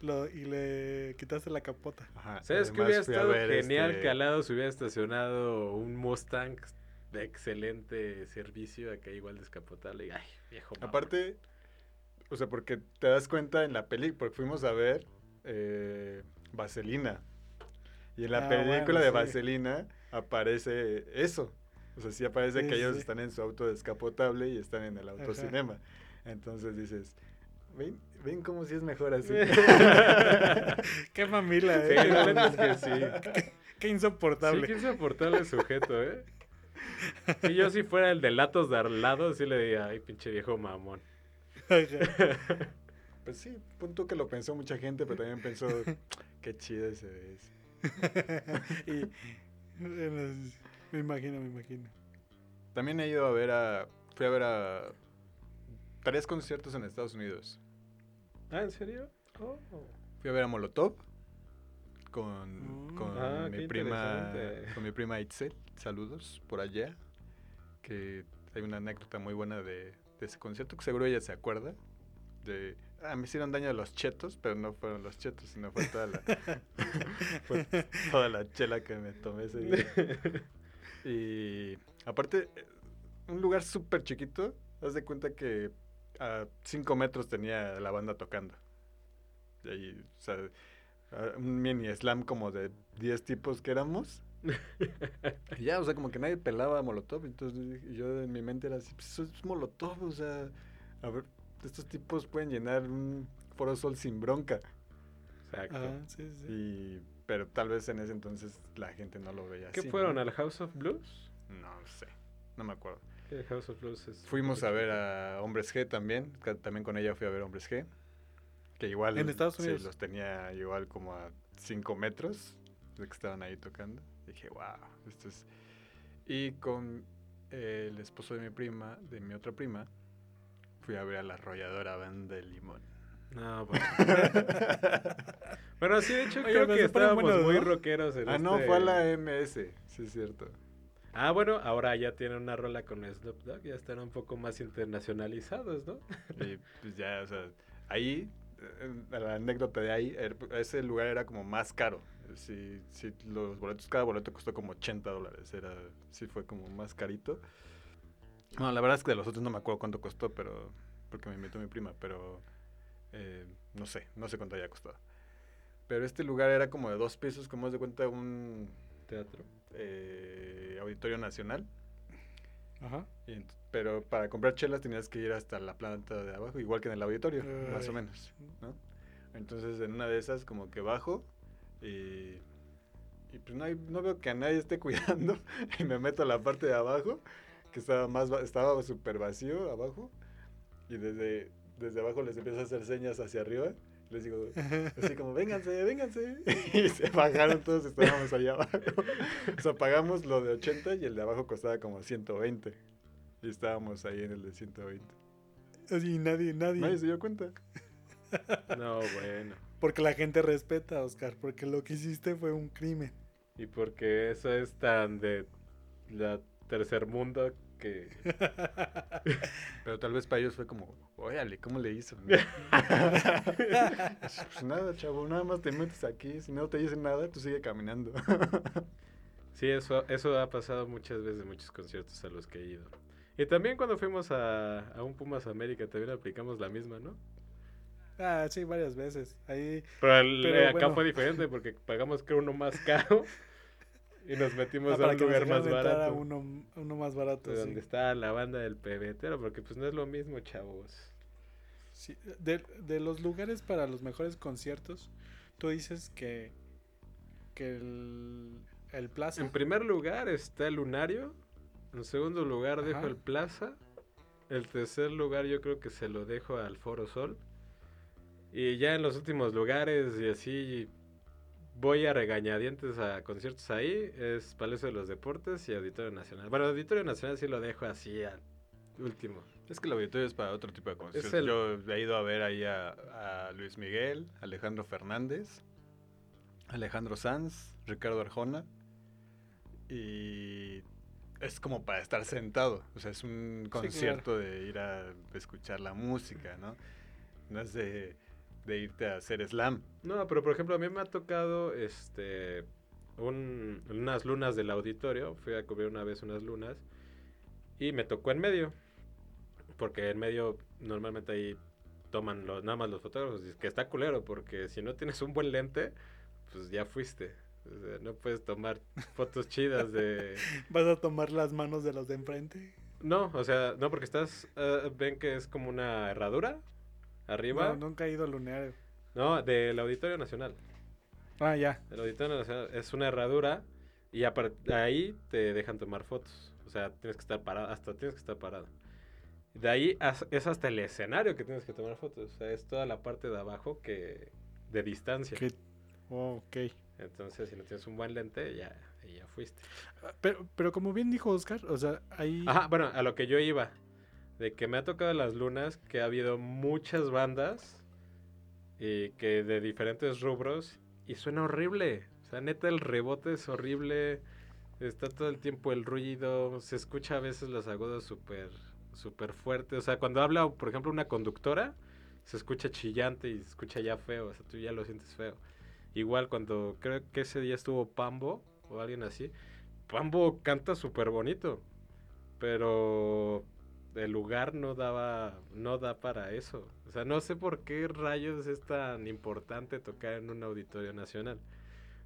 lo, y le quitaste la capota. Ajá, ¿Sabes qué hubiera estado ver, genial este, que al lado se hubiera estacionado un Mustang de excelente servicio acá igual descapotable? y, Ay, viejo mamón. Aparte, o sea, porque te das cuenta en la película, porque fuimos a ver eh, Vaselina. Y en la Ah, película bueno, de sí. Vaselina aparece eso. O sea, sí aparece Sí, que ellos sí. están en su auto descapotable y están en el autocinema. Entonces dices, ven, ven cómo si es mejor así. [LAUGHS] Qué mamila, eh. la neta es que sí. Qué insoportable. qué insoportable sujeto, ¿eh? Si yo si fuera el de latos de al lado, sí le diría, ay, pinche viejo mamón. Pues sí, punto que lo pensó mucha gente, pero también pensó, qué chido ese es. [LAUGHS] y, me imagino, me imagino. También he ido a ver a, fui a ver a tres conciertos en Estados Unidos. Ah, ¿en serio? Oh. Fui a ver a Molotov con, Mm. con Ah, mi prima con mi prima Itzel. Saludos por allá. Que hay una anécdota muy buena de, de ese concierto que seguro ella se acuerda. De, ah, me hicieron daño los chetos, pero no fueron los chetos, sino fue toda la, [LAUGHS] fue toda la chela que me tomé ese día. Y aparte, un lugar súper chiquito, haz de cuenta que a 5 metros tenía la banda tocando. Y ahí, o sea, un mini slam como de 10 tipos que éramos. [LAUGHS] Y ya, o sea, como que nadie pelaba a Molotov. Entonces yo en mi mente era así, pues eso es Molotov, o sea, a ver, estos tipos pueden llenar un Foro Sol sin bronca. Exacto. Sí, sí. Y, pero tal vez en ese entonces la gente no lo veía ¿Qué así. fueron? ¿no? ¿Al House of Blues? No sé, no me acuerdo. El House of Blues es Fuimos a ver a Hombres G también, también con ella fui a ver Hombres G, que igual ¿En Estados sí, Unidos? los tenía igual como a 5 metros de que estaban ahí tocando. Dije, wow, esto es... Y con el esposo de mi prima, de mi otra prima, fui a ver a la arrolladora banda de limón. No, bueno. [LAUGHS] bueno, sí, de hecho Oye, creo que estábamos buenos, muy ¿no? rockeros en ah, no, este- fue a la MS, sí es cierto. Ah, bueno, ahora ya tienen una rola con Snoop Dogg, ya están un poco más internacionalizados, ¿no? Y pues ya, o sea, ahí, eh, la anécdota de ahí, er- ese lugar era como más caro. Sí, sí, los boletos, cada boleto costó como 80 dólares. Era, sí fue como más carito. No, la verdad es que de los otros no me acuerdo cuánto costó, pero, porque me invitó mi prima, pero eh, no sé, no sé cuánto había costado. Pero este lugar era como de dos pisos, como es de cuenta un Teatro. eh, auditorio nacional. Ajá. Y pero para comprar chelas tenías que ir hasta la planta de abajo, igual que en el auditorio, más o menos, ¿no? Entonces en una de esas como que bajo y, y pues no, hay- no veo que a nadie esté cuidando [LAUGHS] y me meto a la parte de abajo, que estaba más va- estaba súper vacío abajo y desde, desde abajo les empiezo a hacer señas hacia arriba. Les digo, así como, vénganse, vénganse. [LAUGHS] Y se bajaron todos, estábamos allá abajo. O sea, pagamos lo de 80 y el de abajo costaba como 120. Y estábamos ahí en el de 120. Y nadie, nadie. Nadie se dio cuenta. [LAUGHS] No, bueno. Porque la gente respeta, Oscar, porque lo que hiciste fue un crimen. Y porque eso es tan de la tercer mundo que... [LAUGHS] Pero tal vez para ellos fue como, órale, ¿cómo le hizo? [LAUGHS] pues nada, chavo, nada más te metes aquí, si no te dicen nada, tú sigue caminando. [LAUGHS] sí, eso, eso ha pasado muchas veces en muchos conciertos a los que he ido. Y también cuando fuimos a, a un Pumas América también aplicamos la misma, ¿no? Ah, sí, varias veces. Ahí, pero, eh, acá fue diferente porque pagamos creo uno más caro y nos metimos ah, a un lugar más barato. uno, uno más barato. Donde está la banda del pebetero, porque pues no es lo mismo, chavos. Sí, de, de los lugares para los mejores conciertos, tú dices que, que el, el Plaza. En primer lugar está el Lunario. En segundo lugar dejo el Plaza. El tercer lugar yo creo que se lo dejo al Foro Sol. Y ya en los últimos lugares y así voy a regañadientes a conciertos ahí, es Palacio de los Deportes y Auditorio Nacional. Bueno, Auditorio Nacional sí lo dejo así al último. Es que el auditorio es para otro tipo de conciertos. Yo he ido a ver ahí a, Luis Miguel, Alejandro Fernández, Alejandro Sanz, Ricardo Arjona. Y es como para estar sentado. O sea, es un concierto de ir a escuchar la música, ¿no? No es de de irte a hacer slam. No, pero por ejemplo, a mí me ha tocado este unas lunas del auditorio. Fui a cubrir una vez unas lunas y me tocó en medio. Porque en medio normalmente ahí toman los, nada más los fotógrafos. Y que está culero, porque si no tienes un buen lente, pues ya fuiste. no puedes tomar fotos chidas de... [LAUGHS] ¿Vas a tomar las manos de los de enfrente? No, o sea, no, porque estás... Eh, ven que es como una herradura arriba. No, nunca he ido al lunario. No, del Auditorio Nacional. Ah, ya. El Auditorio Nacional es una herradura y ahí te dejan tomar fotos. O sea, tienes que estar parado, hasta tienes que estar parado. De ahí es hasta el escenario que tienes que tomar fotos. O sea, es toda la parte de abajo que de distancia. Oh, ok. Entonces, si no tienes un buen lente, ya, ya fuiste. Ah, pero, pero como bien dijo Oscar, o sea, ahí... Ajá, bueno, a lo que yo iba de que me ha tocado las lunas, que ha habido muchas bandas y que de diferentes rubros y suena horrible. O sea, neta el rebote es horrible. Está todo el tiempo el ruido, se escucha a veces los agudos súper súper fuerte. O sea, cuando habla, por ejemplo, una conductora, se escucha chillante y se escucha ya feo. O sea, tú ya lo sientes feo. Igual cuando creo que ese día estuvo Pambo o alguien así, Pambo canta súper bonito. Pero el lugar no daba, no da para eso. O sea, no sé por qué rayos es tan importante tocar en un auditorio nacional.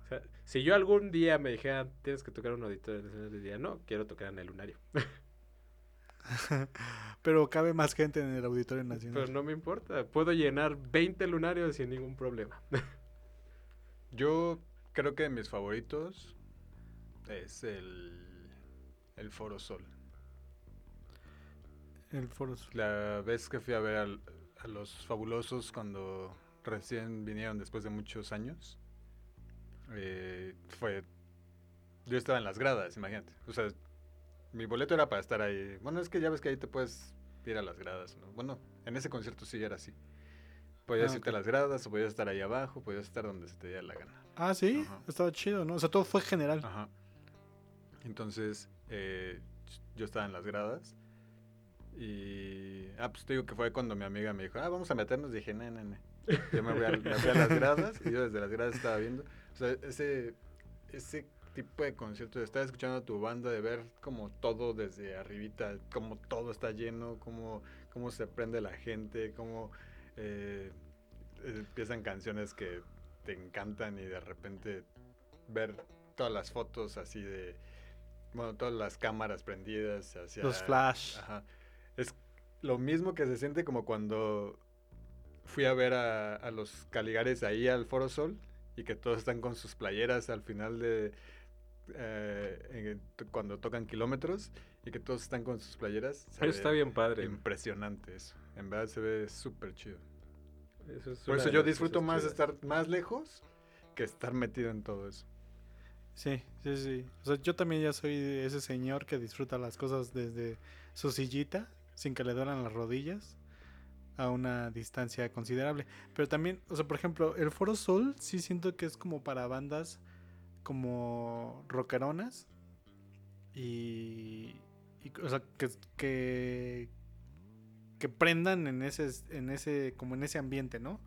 O sea, si yo algún día me dijeran, tienes que tocar en un auditorio nacional, diría, no, quiero tocar en el lunario. [LAUGHS] Pero cabe más gente en el auditorio nacional. Pero no me importa, puedo llenar 20 lunarios sin ningún problema. [LAUGHS] yo creo que mis favoritos es el, el Foro Sol. El Foro La vez que fui a ver a los fabulosos cuando recién vinieron después de muchos años, eh, fue... Yo estaba en las gradas, imagínate. O sea, mi boleto era para estar ahí. Bueno, es que ya ves que ahí te puedes ir a las gradas, ¿no? Bueno, en ese concierto sí era así. Podías ah, irte a las gradas o podías estar ahí abajo, podías estar donde se te diera la gana. Ah, sí, estaba chido, ¿no? O sea, todo fue general. Ajá. Entonces, eh, yo estaba en las gradas y, ah, pues te digo que fue cuando mi amiga me dijo, ah, vamos a meternos. Dije, no, no, no. Yo me, voy a, me fui a las gradas y yo desde las gradas estaba viendo. O sea, ese, ese tipo de concierto, de estar escuchando a tu banda, de ver como todo desde arribita, como todo está lleno, como cómo se prende la gente, cómo eh, empiezan canciones que te encantan y de repente ver todas las fotos así de, bueno, todas las cámaras prendidas hacia... Los flash. Ajá es lo mismo que se siente como cuando fui a ver a, los Caligares ahí al Foro Sol y que todos están con sus playeras al final de eh, cuando tocan kilómetros y que todos están con sus playeras. Eso está bien padre. Impresionante eso. En verdad se ve súper chido. Por eso yo disfruto más estar más lejos que estar metido en todo eso. Sí, sí, sí. O sea, yo también ya soy ese señor que disfruta las cosas desde su sillita sin que le duelan las rodillas a una distancia considerable. Pero también, o sea, por ejemplo, el Foro Sol sí siento que es como para bandas como rockeronas y, o sea, que, que, prendan en ese, en ese, como en ese ambiente, ¿no?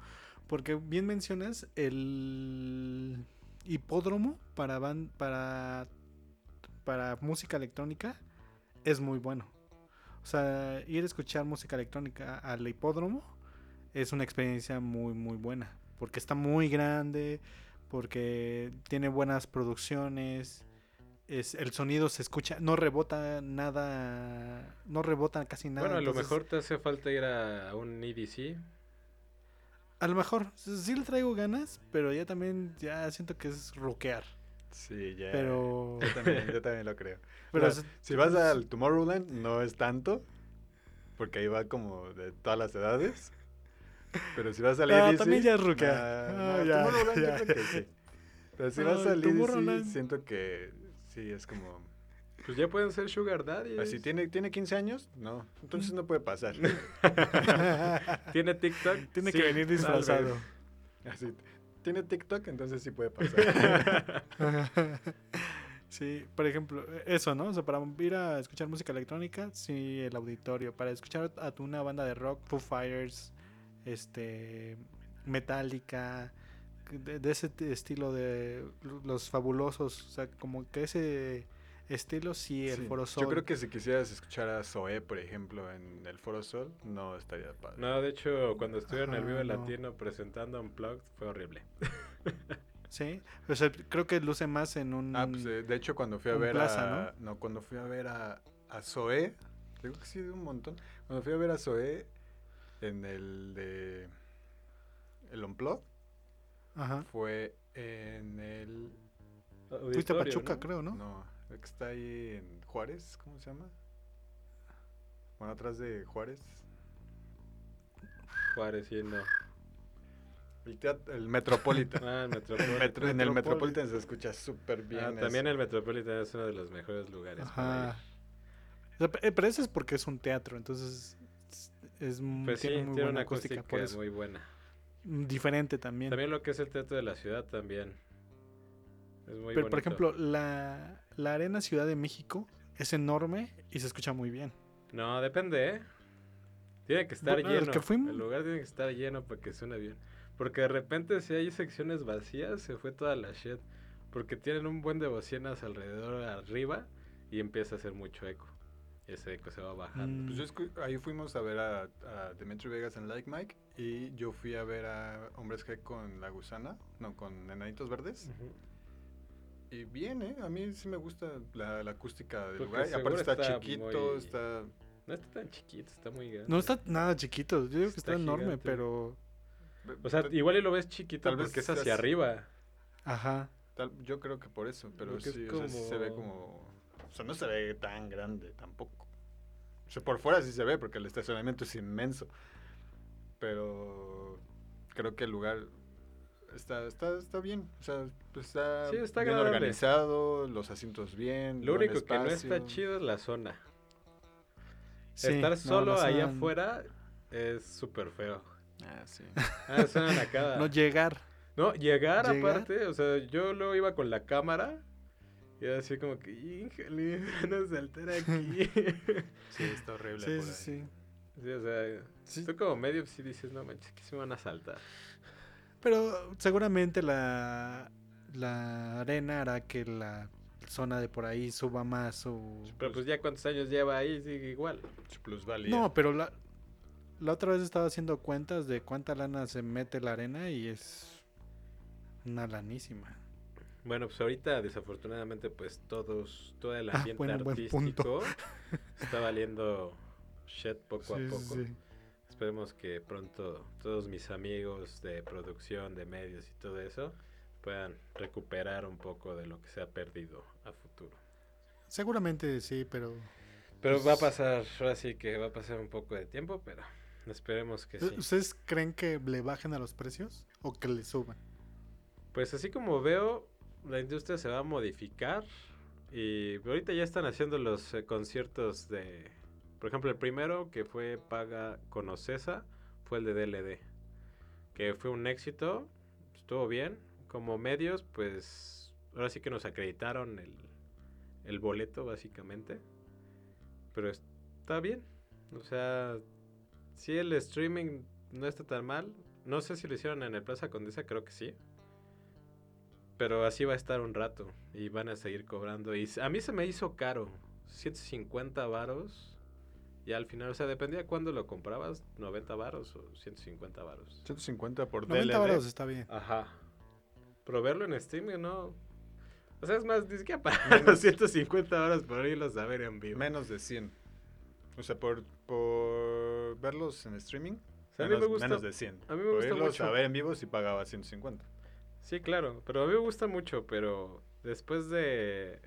Porque bien mencionas el hipódromo para, ban- para, para música electrónica es muy bueno. O sea, ir a escuchar música electrónica al hipódromo es una experiencia muy, muy buena. Porque está muy grande, porque tiene buenas producciones. Es, el sonido se escucha, no rebota nada, no rebota casi nada. bueno, a lo mejor te hace falta ir a, a un EDC. A lo mejor, sí le traigo ganas, pero ya también ya siento que es rockear. Sí, ya. Pero, Yo también, yo también lo creo. [LAUGHS] pero O sea, es- si vas al Tomorrowland, no es tanto. Porque ahí va como de todas las edades. Pero si vas al [LAUGHS] Ah, EDC... también ya es rockear. ah, Ah, no, ya, Tomorrowland ya. yo creo que sí. Pero si Ah, vas al Tomorrowland. EDC, siento que sí, es como... Pues ya pueden ser Sugar Daddy. Así, ¿tiene, ¿tiene 15 años? No. Entonces no puede pasar. [LAUGHS] ¿Tiene TikTok? tiene Sí, que venir disfrazado. Así, ¿tiene TikTok? Entonces sí puede pasar. [LAUGHS] sí, por ejemplo, eso, ¿no? O sea, para ir a escuchar música electrónica, sí, el auditorio. Para escuchar a una banda de rock, Foo Fighters, este, Metallica, de, de ese estilo de los fabulosos, o sea, como que ese estilo, sí, el Sí. Foro Sol. Yo creo que si quisieras escuchar a Zoé, por ejemplo, en el Foro Sol, no estaría padre. No, de hecho, cuando estuve en el Ajá, Vive no. Latino presentando Unplugged fue horrible. [LAUGHS] Sí, o sea, creo que luce más en un... Ah, pues eh, de hecho cuando fui a ver plaza, a... ¿no? cuando fui a ver a, a Zoé, digo que sí, de un montón. Cuando fui a ver a Zoé en el de... El Unplugged, Ajá. fue en el... Fuiste a Pachuca, ¿no? creo, ¿no? No, que está ahí en Juárez, ¿cómo se llama? Bueno, atrás de Juárez. Juárez, sí, no. El, teat- el Metropolitan. [LAUGHS] Ah, el El Metropolitan. metro- en el Metropolitan. Se escucha súper bien. Ah, también el Metropolitan es uno de los mejores lugares para Ajá. Sea, pe- eh, pero eso es porque es un teatro, entonces es, ir. Pues sí, tiene muy tiene buena una acústica, acústica por eso. muy buena. Mm, Diferente también. También lo que es el Teatro de la Ciudad también. Es muy pero por ejemplo, la, la Arena Ciudad de México es enorme y se escucha muy bien. No, depende, ¿eh? Tiene que estar Bueno, el lleno. que fuimos- El lugar tiene que estar lleno para que suene bien. Porque de repente si hay secciones vacías, se fue toda la shit. Porque tienen un buen de bocinas alrededor arriba y empieza a hacer mucho eco. Y ese eco se va bajando. Mm. Pues yo ahí fuimos a ver a, a Demetri Vegas en Like Mike y yo fui a ver a Hombres G con La Gusana, no, con Enanitos Verdes. Ujú. Y bien, ¿eh? A mí sí me gusta la, la acústica del Porque lugar. Y aparte está, está chiquito, muy- está... No está tan chiquito, está muy grande. No está nada chiquito, yo digo que está, enorme, pero... O sea, igual y lo ves chiquito Tal vez porque es hacia arriba. Ajá. Tal- yo creo que por eso, pero Porque es sí, o sea, sí se ve como... O sea, no se ve tan grande tampoco. O sea, por fuera sí se ve porque el estacionamiento es inmenso. Pero creo que el lugar está, está, está bien. O sea, pues está, Sí, está bien agradable. organizado, los asientos bien. Lo único que no está chido es la zona. Sí, Estar solo allá zona- afuera es súper feo. Ah, sí. Ah, es una nacada. No llegar. No, llegar, Llegar. aparte, o sea, yo luego iba con la cámara y era así como que, híjole, [LAUGHS] van a saltar aquí. [LAUGHS] Sí, está horrible Sí, por sí, ahí. sí. sí, o sea, Sí. tú como medio sí dices, no manches, que se me van a saltar. Pero seguramente la, la arena hará que la zona de por ahí suba más su... Pero pues ya cuántos años lleva ahí, sigue igual. Su plusvalía. No, pero la, la otra vez estaba haciendo cuentas de cuánta lana se mete la arena y es una lanísima. Bueno, pues ahorita desafortunadamente pues todos, todo el Ah, ambiente bueno, artístico está valiendo shit poco Sí, a poco. sí. Esperemos que pronto todos mis amigos de producción, de medios y todo eso puedan recuperar un poco de lo que se ha perdido a futuro. Seguramente sí, pero... Pero Pues- va a pasar, ahora sí que va a pasar un poco de tiempo, pero esperemos que sí. ¿Ustedes creen que le bajen a los precios o que le suban? Pues así como veo, la industria se va a modificar y ahorita ya están haciendo los eh, conciertos de, por ejemplo, el primero que fue Paga con Ocesa fue el de DLD, que fue un éxito, estuvo bien, como medios, pues ahora sí que nos acreditaron el, boleto básicamente, pero está bien. O sea, sí el streaming no está tan mal. No sé si lo hicieron en el Plaza Condesa, creo que sí. Pero así va a estar un rato y van a seguir cobrando. Y a mí se me hizo caro, 150 varos. Y al final, o sea, dependía de cuándo lo comprabas, 90 varos o 150 varos. 150 por 90 DLD. varos está bien. Ajá. Pero verlo en Steam, no. O sea, es más, ni siquiera para los 150 horas por irlos a ver en vivo. Menos de 100. O sea, por, por verlos en streaming, O sea, a mí menos, me gusta. menos de 100. a mí me por gusta irlos mucho. a ver en vivo sí pagaba 150. Sí, claro, pero a mí me gusta mucho, pero después de,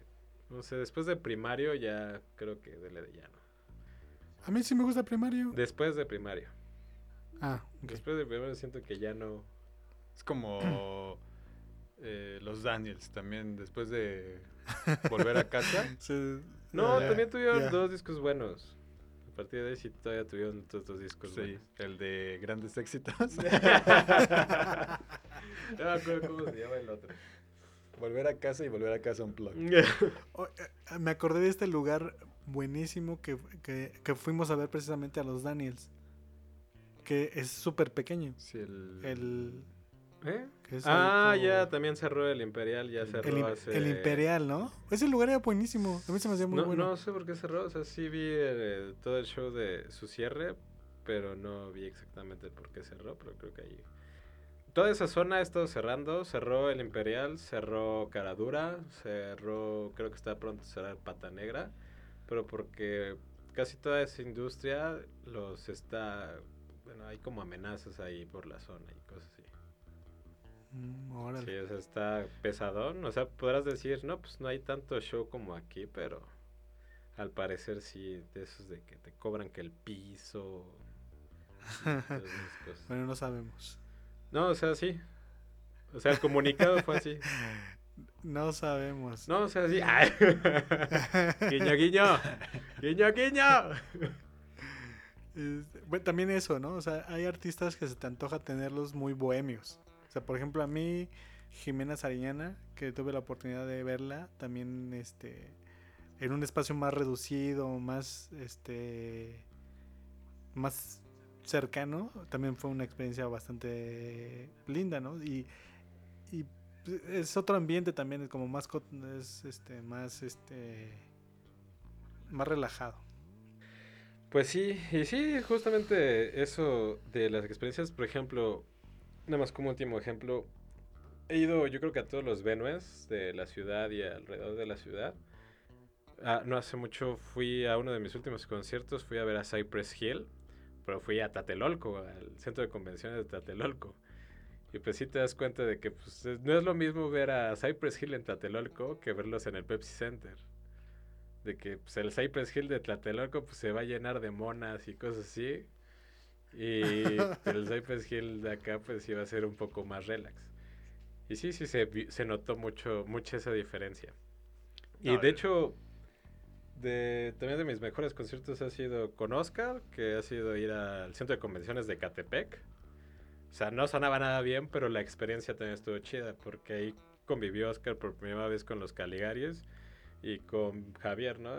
no sé, después de primario ya creo que DLD ya no. A mí sí me gusta primario. Después de primario. Ah. Después de primario siento que ya no. Es como [CLEARS THROAT] eh, los Daniels también, después de volver a casa. [LAUGHS] Sí, No, también tuvieron dos discos buenos. A partir de ahí sí todavía tuvieron otros dos discos sí, buenos. el de grandes éxitos. [LAUGHS] [LAUGHS] No me acuerdo cómo se llama el otro. volver a casa y volver a casa un plug. Oh, eh, me acordé de este lugar buenísimo que, que, que fuimos a ver precisamente a los Daniels. Que es súper pequeño. Sí, el, El, ¿Eh? Ah, ya, también cerró el Imperial, ya cerró el, im- hace... el Imperial, ¿no? Ese lugar era buenísimo. A mí se me hacía muy no, bueno. no sé por qué cerró, o sea, sí vi eh, todo el show de su cierre, pero no vi exactamente por qué cerró, pero creo que ahí... Toda esa zona ha estado cerrando, cerró el Imperial, cerró Caradura, cerró, creo que está pronto a cerrar Pata Negra, pero porque casi toda esa industria los está... Bueno, hay como amenazas ahí por la zona y cosas así. Mm, órale. Sí, o sea, está pesadón. O sea, podrás decir, no, pues no hay tanto show como aquí, pero al parecer sí, de esos de que te cobran que el piso. cosas. [LAUGHS] Bueno, no sabemos. No, o sea, sí. O sea, el comunicado fue así. [LAUGHS] No sabemos. No, o sea, sí. ¡Ay! [LAUGHS] guiño, guiño. Guiño, guiño. Este, bueno, también eso, ¿no? O sea, hay artistas que se te antoja tenerlos muy bohemios. O sea, por ejemplo, a mí, Jimena Sariñana, que tuve la oportunidad de verla, también este en un espacio más reducido, más este más cercano, también fue una experiencia bastante linda, ¿no? Y, y es otro ambiente también, es como más es este más este más relajado. Pues sí, y sí, justamente eso de las experiencias, por ejemplo, nada más como último ejemplo, he ido yo creo que a todos los venues de la ciudad y alrededor de la ciudad. Ah, no hace mucho fui a uno de mis últimos conciertos, fui a ver a Cypress Hill, pero fui a Tlatelolco, al centro de convenciones de Tlatelolco. Y pues sí te das cuenta de que pues, es- no es lo mismo ver a Cypress Hill en Tlatelolco que verlos en el Pepsi Center de que pues, el Cypress Hill de Tlatelolco pues, se va a llenar de monas y cosas así. Y [LAUGHS] el Cypress Hill de acá pues sí va a ser un poco más relax. Y sí, sí se, se notó mucho, mucha esa diferencia. Y de hecho, de, también de mis mejores conciertos ha sido con Oscar, que ha sido ir al centro de convenciones de Catepec. O sea, no sonaba nada bien, pero la experiencia también estuvo chida, porque ahí convivió Oscar por primera vez con los Caligaris y con Javier, ¿no?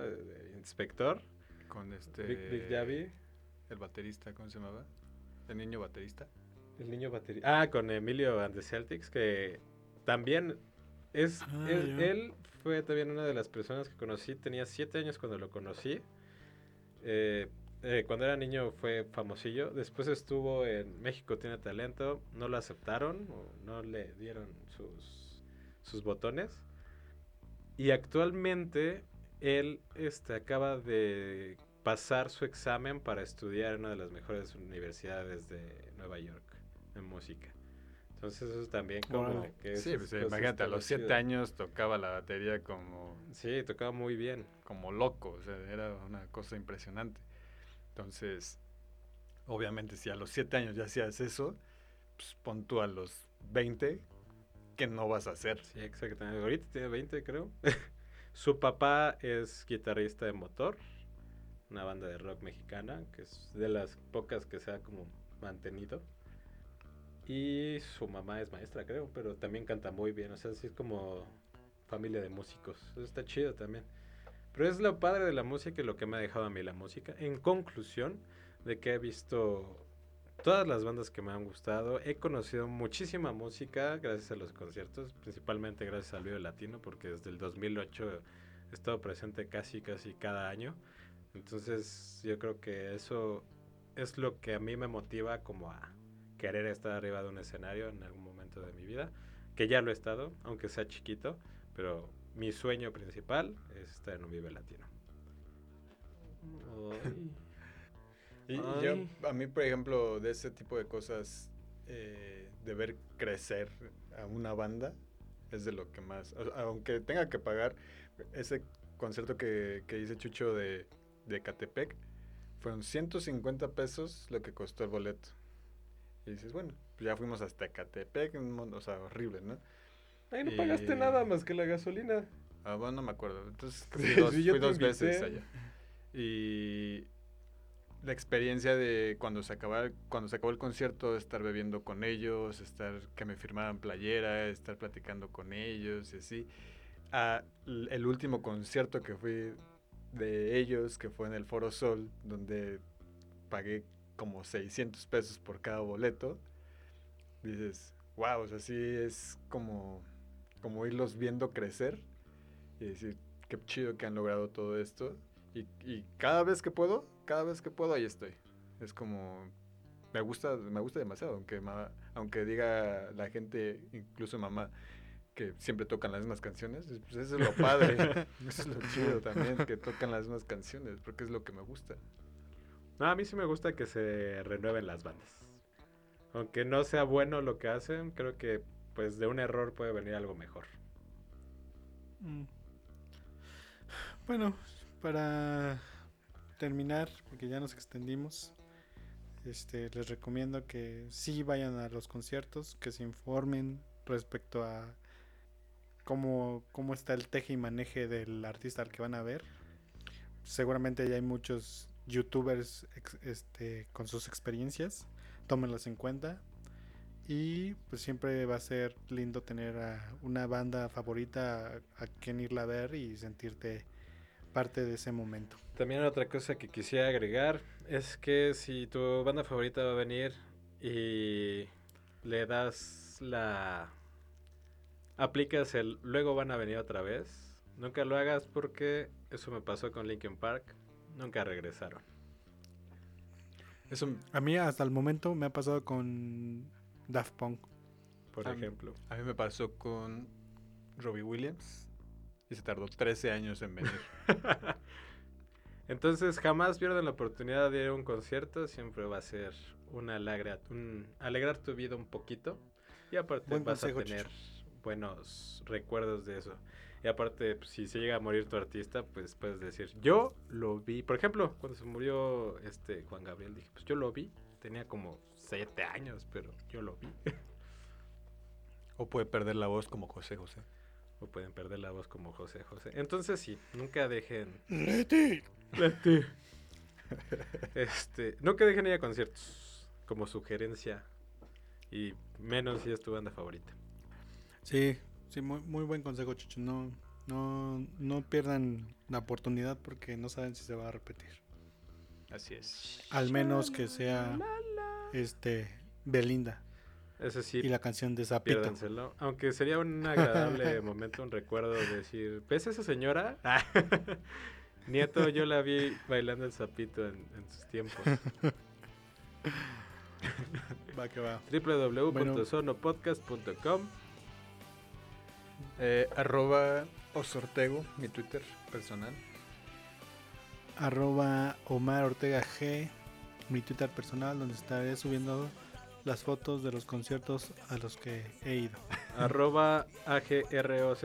Inspector, Con este. Big, Big Javi, El baterista, ¿cómo se llamaba? El niño baterista. el niño batería. Ah, con Emilio and the Celtics, que también es, Ah, él fue también una de las personas que conocí, tenía siete años cuando lo conocí. Eh, eh, cuando era niño fue famosillo. Después estuvo en México Tiene Talento. No lo aceptaron o no le dieron sus, sus botones. Y actualmente él este, acaba de pasar su examen para estudiar en una de las mejores universidades de Nueva York en música. Entonces eso también como Órale. que Sí, pues imagínate, a los siete años tocaba la batería como, Sí, tocaba muy bien. como loco, o sea, era una cosa impresionante. Entonces, obviamente, si a los siete años ya hacías eso, pues pon tú a los 20, ¿qué no vas a hacer? Sí, exactamente. Ahorita tiene 20, creo. [LAUGHS] Su papá es guitarrista de Motor, una banda de rock mexicana, que es de las pocas que se ha como mantenido. Y su mamá es maestra, creo, pero también canta muy bien. O sea, sí es como familia de músicos. Está chido también. Pero es lo padre de la música y lo que me ha dejado a mí la música. En conclusión, de que he visto todas las bandas que me han gustado. He conocido muchísima música gracias a los conciertos, principalmente gracias al Vivo Latino, porque desde el 2008 he estado presente casi, casi cada año. Entonces yo creo que eso es lo que a mí me motiva como a querer estar arriba de un escenario en algún momento de mi vida, que ya lo he estado, aunque sea chiquito, pero mi sueño principal es estar en un Vive Latino. Y, yo, a mí, por ejemplo, de ese tipo de cosas, eh, de ver crecer a una banda, es de lo que más, aunque tenga que pagar ese concierto que, que hice Chucho de, de Catepec, fueron 150 pesos lo que costó el boleto. Y dices, bueno, pues ya fuimos hasta Catepec, o sea, horrible, ¿no? Ahí no pagaste nada más que la gasolina. Ah, bueno, no me acuerdo. Entonces, [LAUGHS] fui dos, fui dos veces allá. Y la experiencia de cuando se acababa, cuando se acabó el concierto, estar bebiendo con ellos, estar que me firmaran playera, estar platicando con ellos y así. A el último concierto que fui de ellos, que fue en el Foro Sol, donde pagué como 600 pesos por cada boleto, dices, wow, o sea, sí es como, como irlos viendo crecer y decir, qué chido que han logrado todo esto. Y, y cada vez que puedo, cada vez que puedo ahí estoy. Es como me gusta me gusta demasiado, aunque aunque diga la gente, incluso mamá que siempre tocan las mismas canciones, pues eso es lo padre, [LAUGHS] eso es lo chido también, que tocan las mismas canciones, porque es lo que me gusta. No, a mí sí me gusta que se renueven las bandas. Aunque no sea bueno lo que hacen, creo que pues de un error puede venir algo mejor. Mm. Bueno, para terminar, porque ya nos extendimos, este, les recomiendo que sí vayan a los conciertos, que se informen respecto a cómo, cómo está el teje y maneje del artista al que van a ver. Seguramente ya hay muchos youtubers este, con sus experiencias, tómenlas en cuenta. Y pues siempre va a ser lindo tener a una banda favorita a, a quien irla a ver y sentirte parte de ese momento. También otra cosa que quisiera agregar es que si tu banda favorita va a venir y le das la... aplicas el luego van a venir otra vez, nunca lo hagas porque eso me pasó con Linkin Park, nunca regresaron. Eso, a mí hasta el momento me ha pasado con Daft Punk. Por ejemplo. a mí me pasó con Robbie Williams y se tardó 13 años en venir. [LAUGHS] Entonces jamás pierdan la oportunidad de ir a un concierto, siempre va a ser una alegrar, un, alegrar tu vida un poquito y aparte vas a tener buenos recuerdos de eso. Y aparte, pues, si se llega a morir tu artista, pues puedes decir, yo lo vi. Por ejemplo, cuando se murió este Juan Gabriel, dije, pues yo lo vi. Tenía como 7 años, pero yo lo vi. [LAUGHS] o puede perder la voz como José José pueden perder la voz como José José. Entonces sí, nunca dejen... Leti. Leti. este, nunca dejen ir a conciertos como sugerencia y menos si es tu banda favorita. Sí, sí, muy, muy buen consejo, Chucho. No, no, no pierdan la oportunidad porque no saben si se va a repetir. Así es. Al menos que sea este Belinda. Eso sí. Y la canción de Zapito. Aunque sería un agradable [LAUGHS] momento, un recuerdo de decir, ¿ves a esa señora? [LAUGHS] Nieto, yo la vi bailando el Zapito en, sus tiempos. [LAUGHS] va que va. www.sonopodcast.com eh, Arroba Osortego, mi Twitter personal. Arroba Omar Ortega G, mi Twitter personal, donde estaré subiendo las fotos de los conciertos a los que he ido. [LAUGHS] Arroba AGROZSUNO,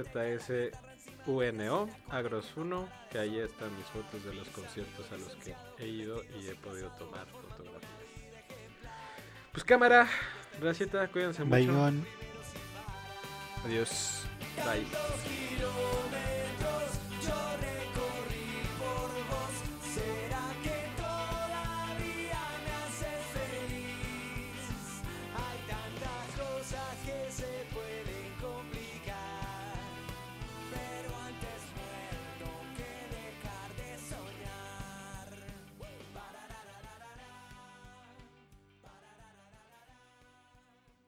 Agros1, que ahí están mis fotos de los conciertos a los que he ido y he podido tomar fotografías. Pues cámara, gracias, cuídense mucho. Bye. Adiós. Bye.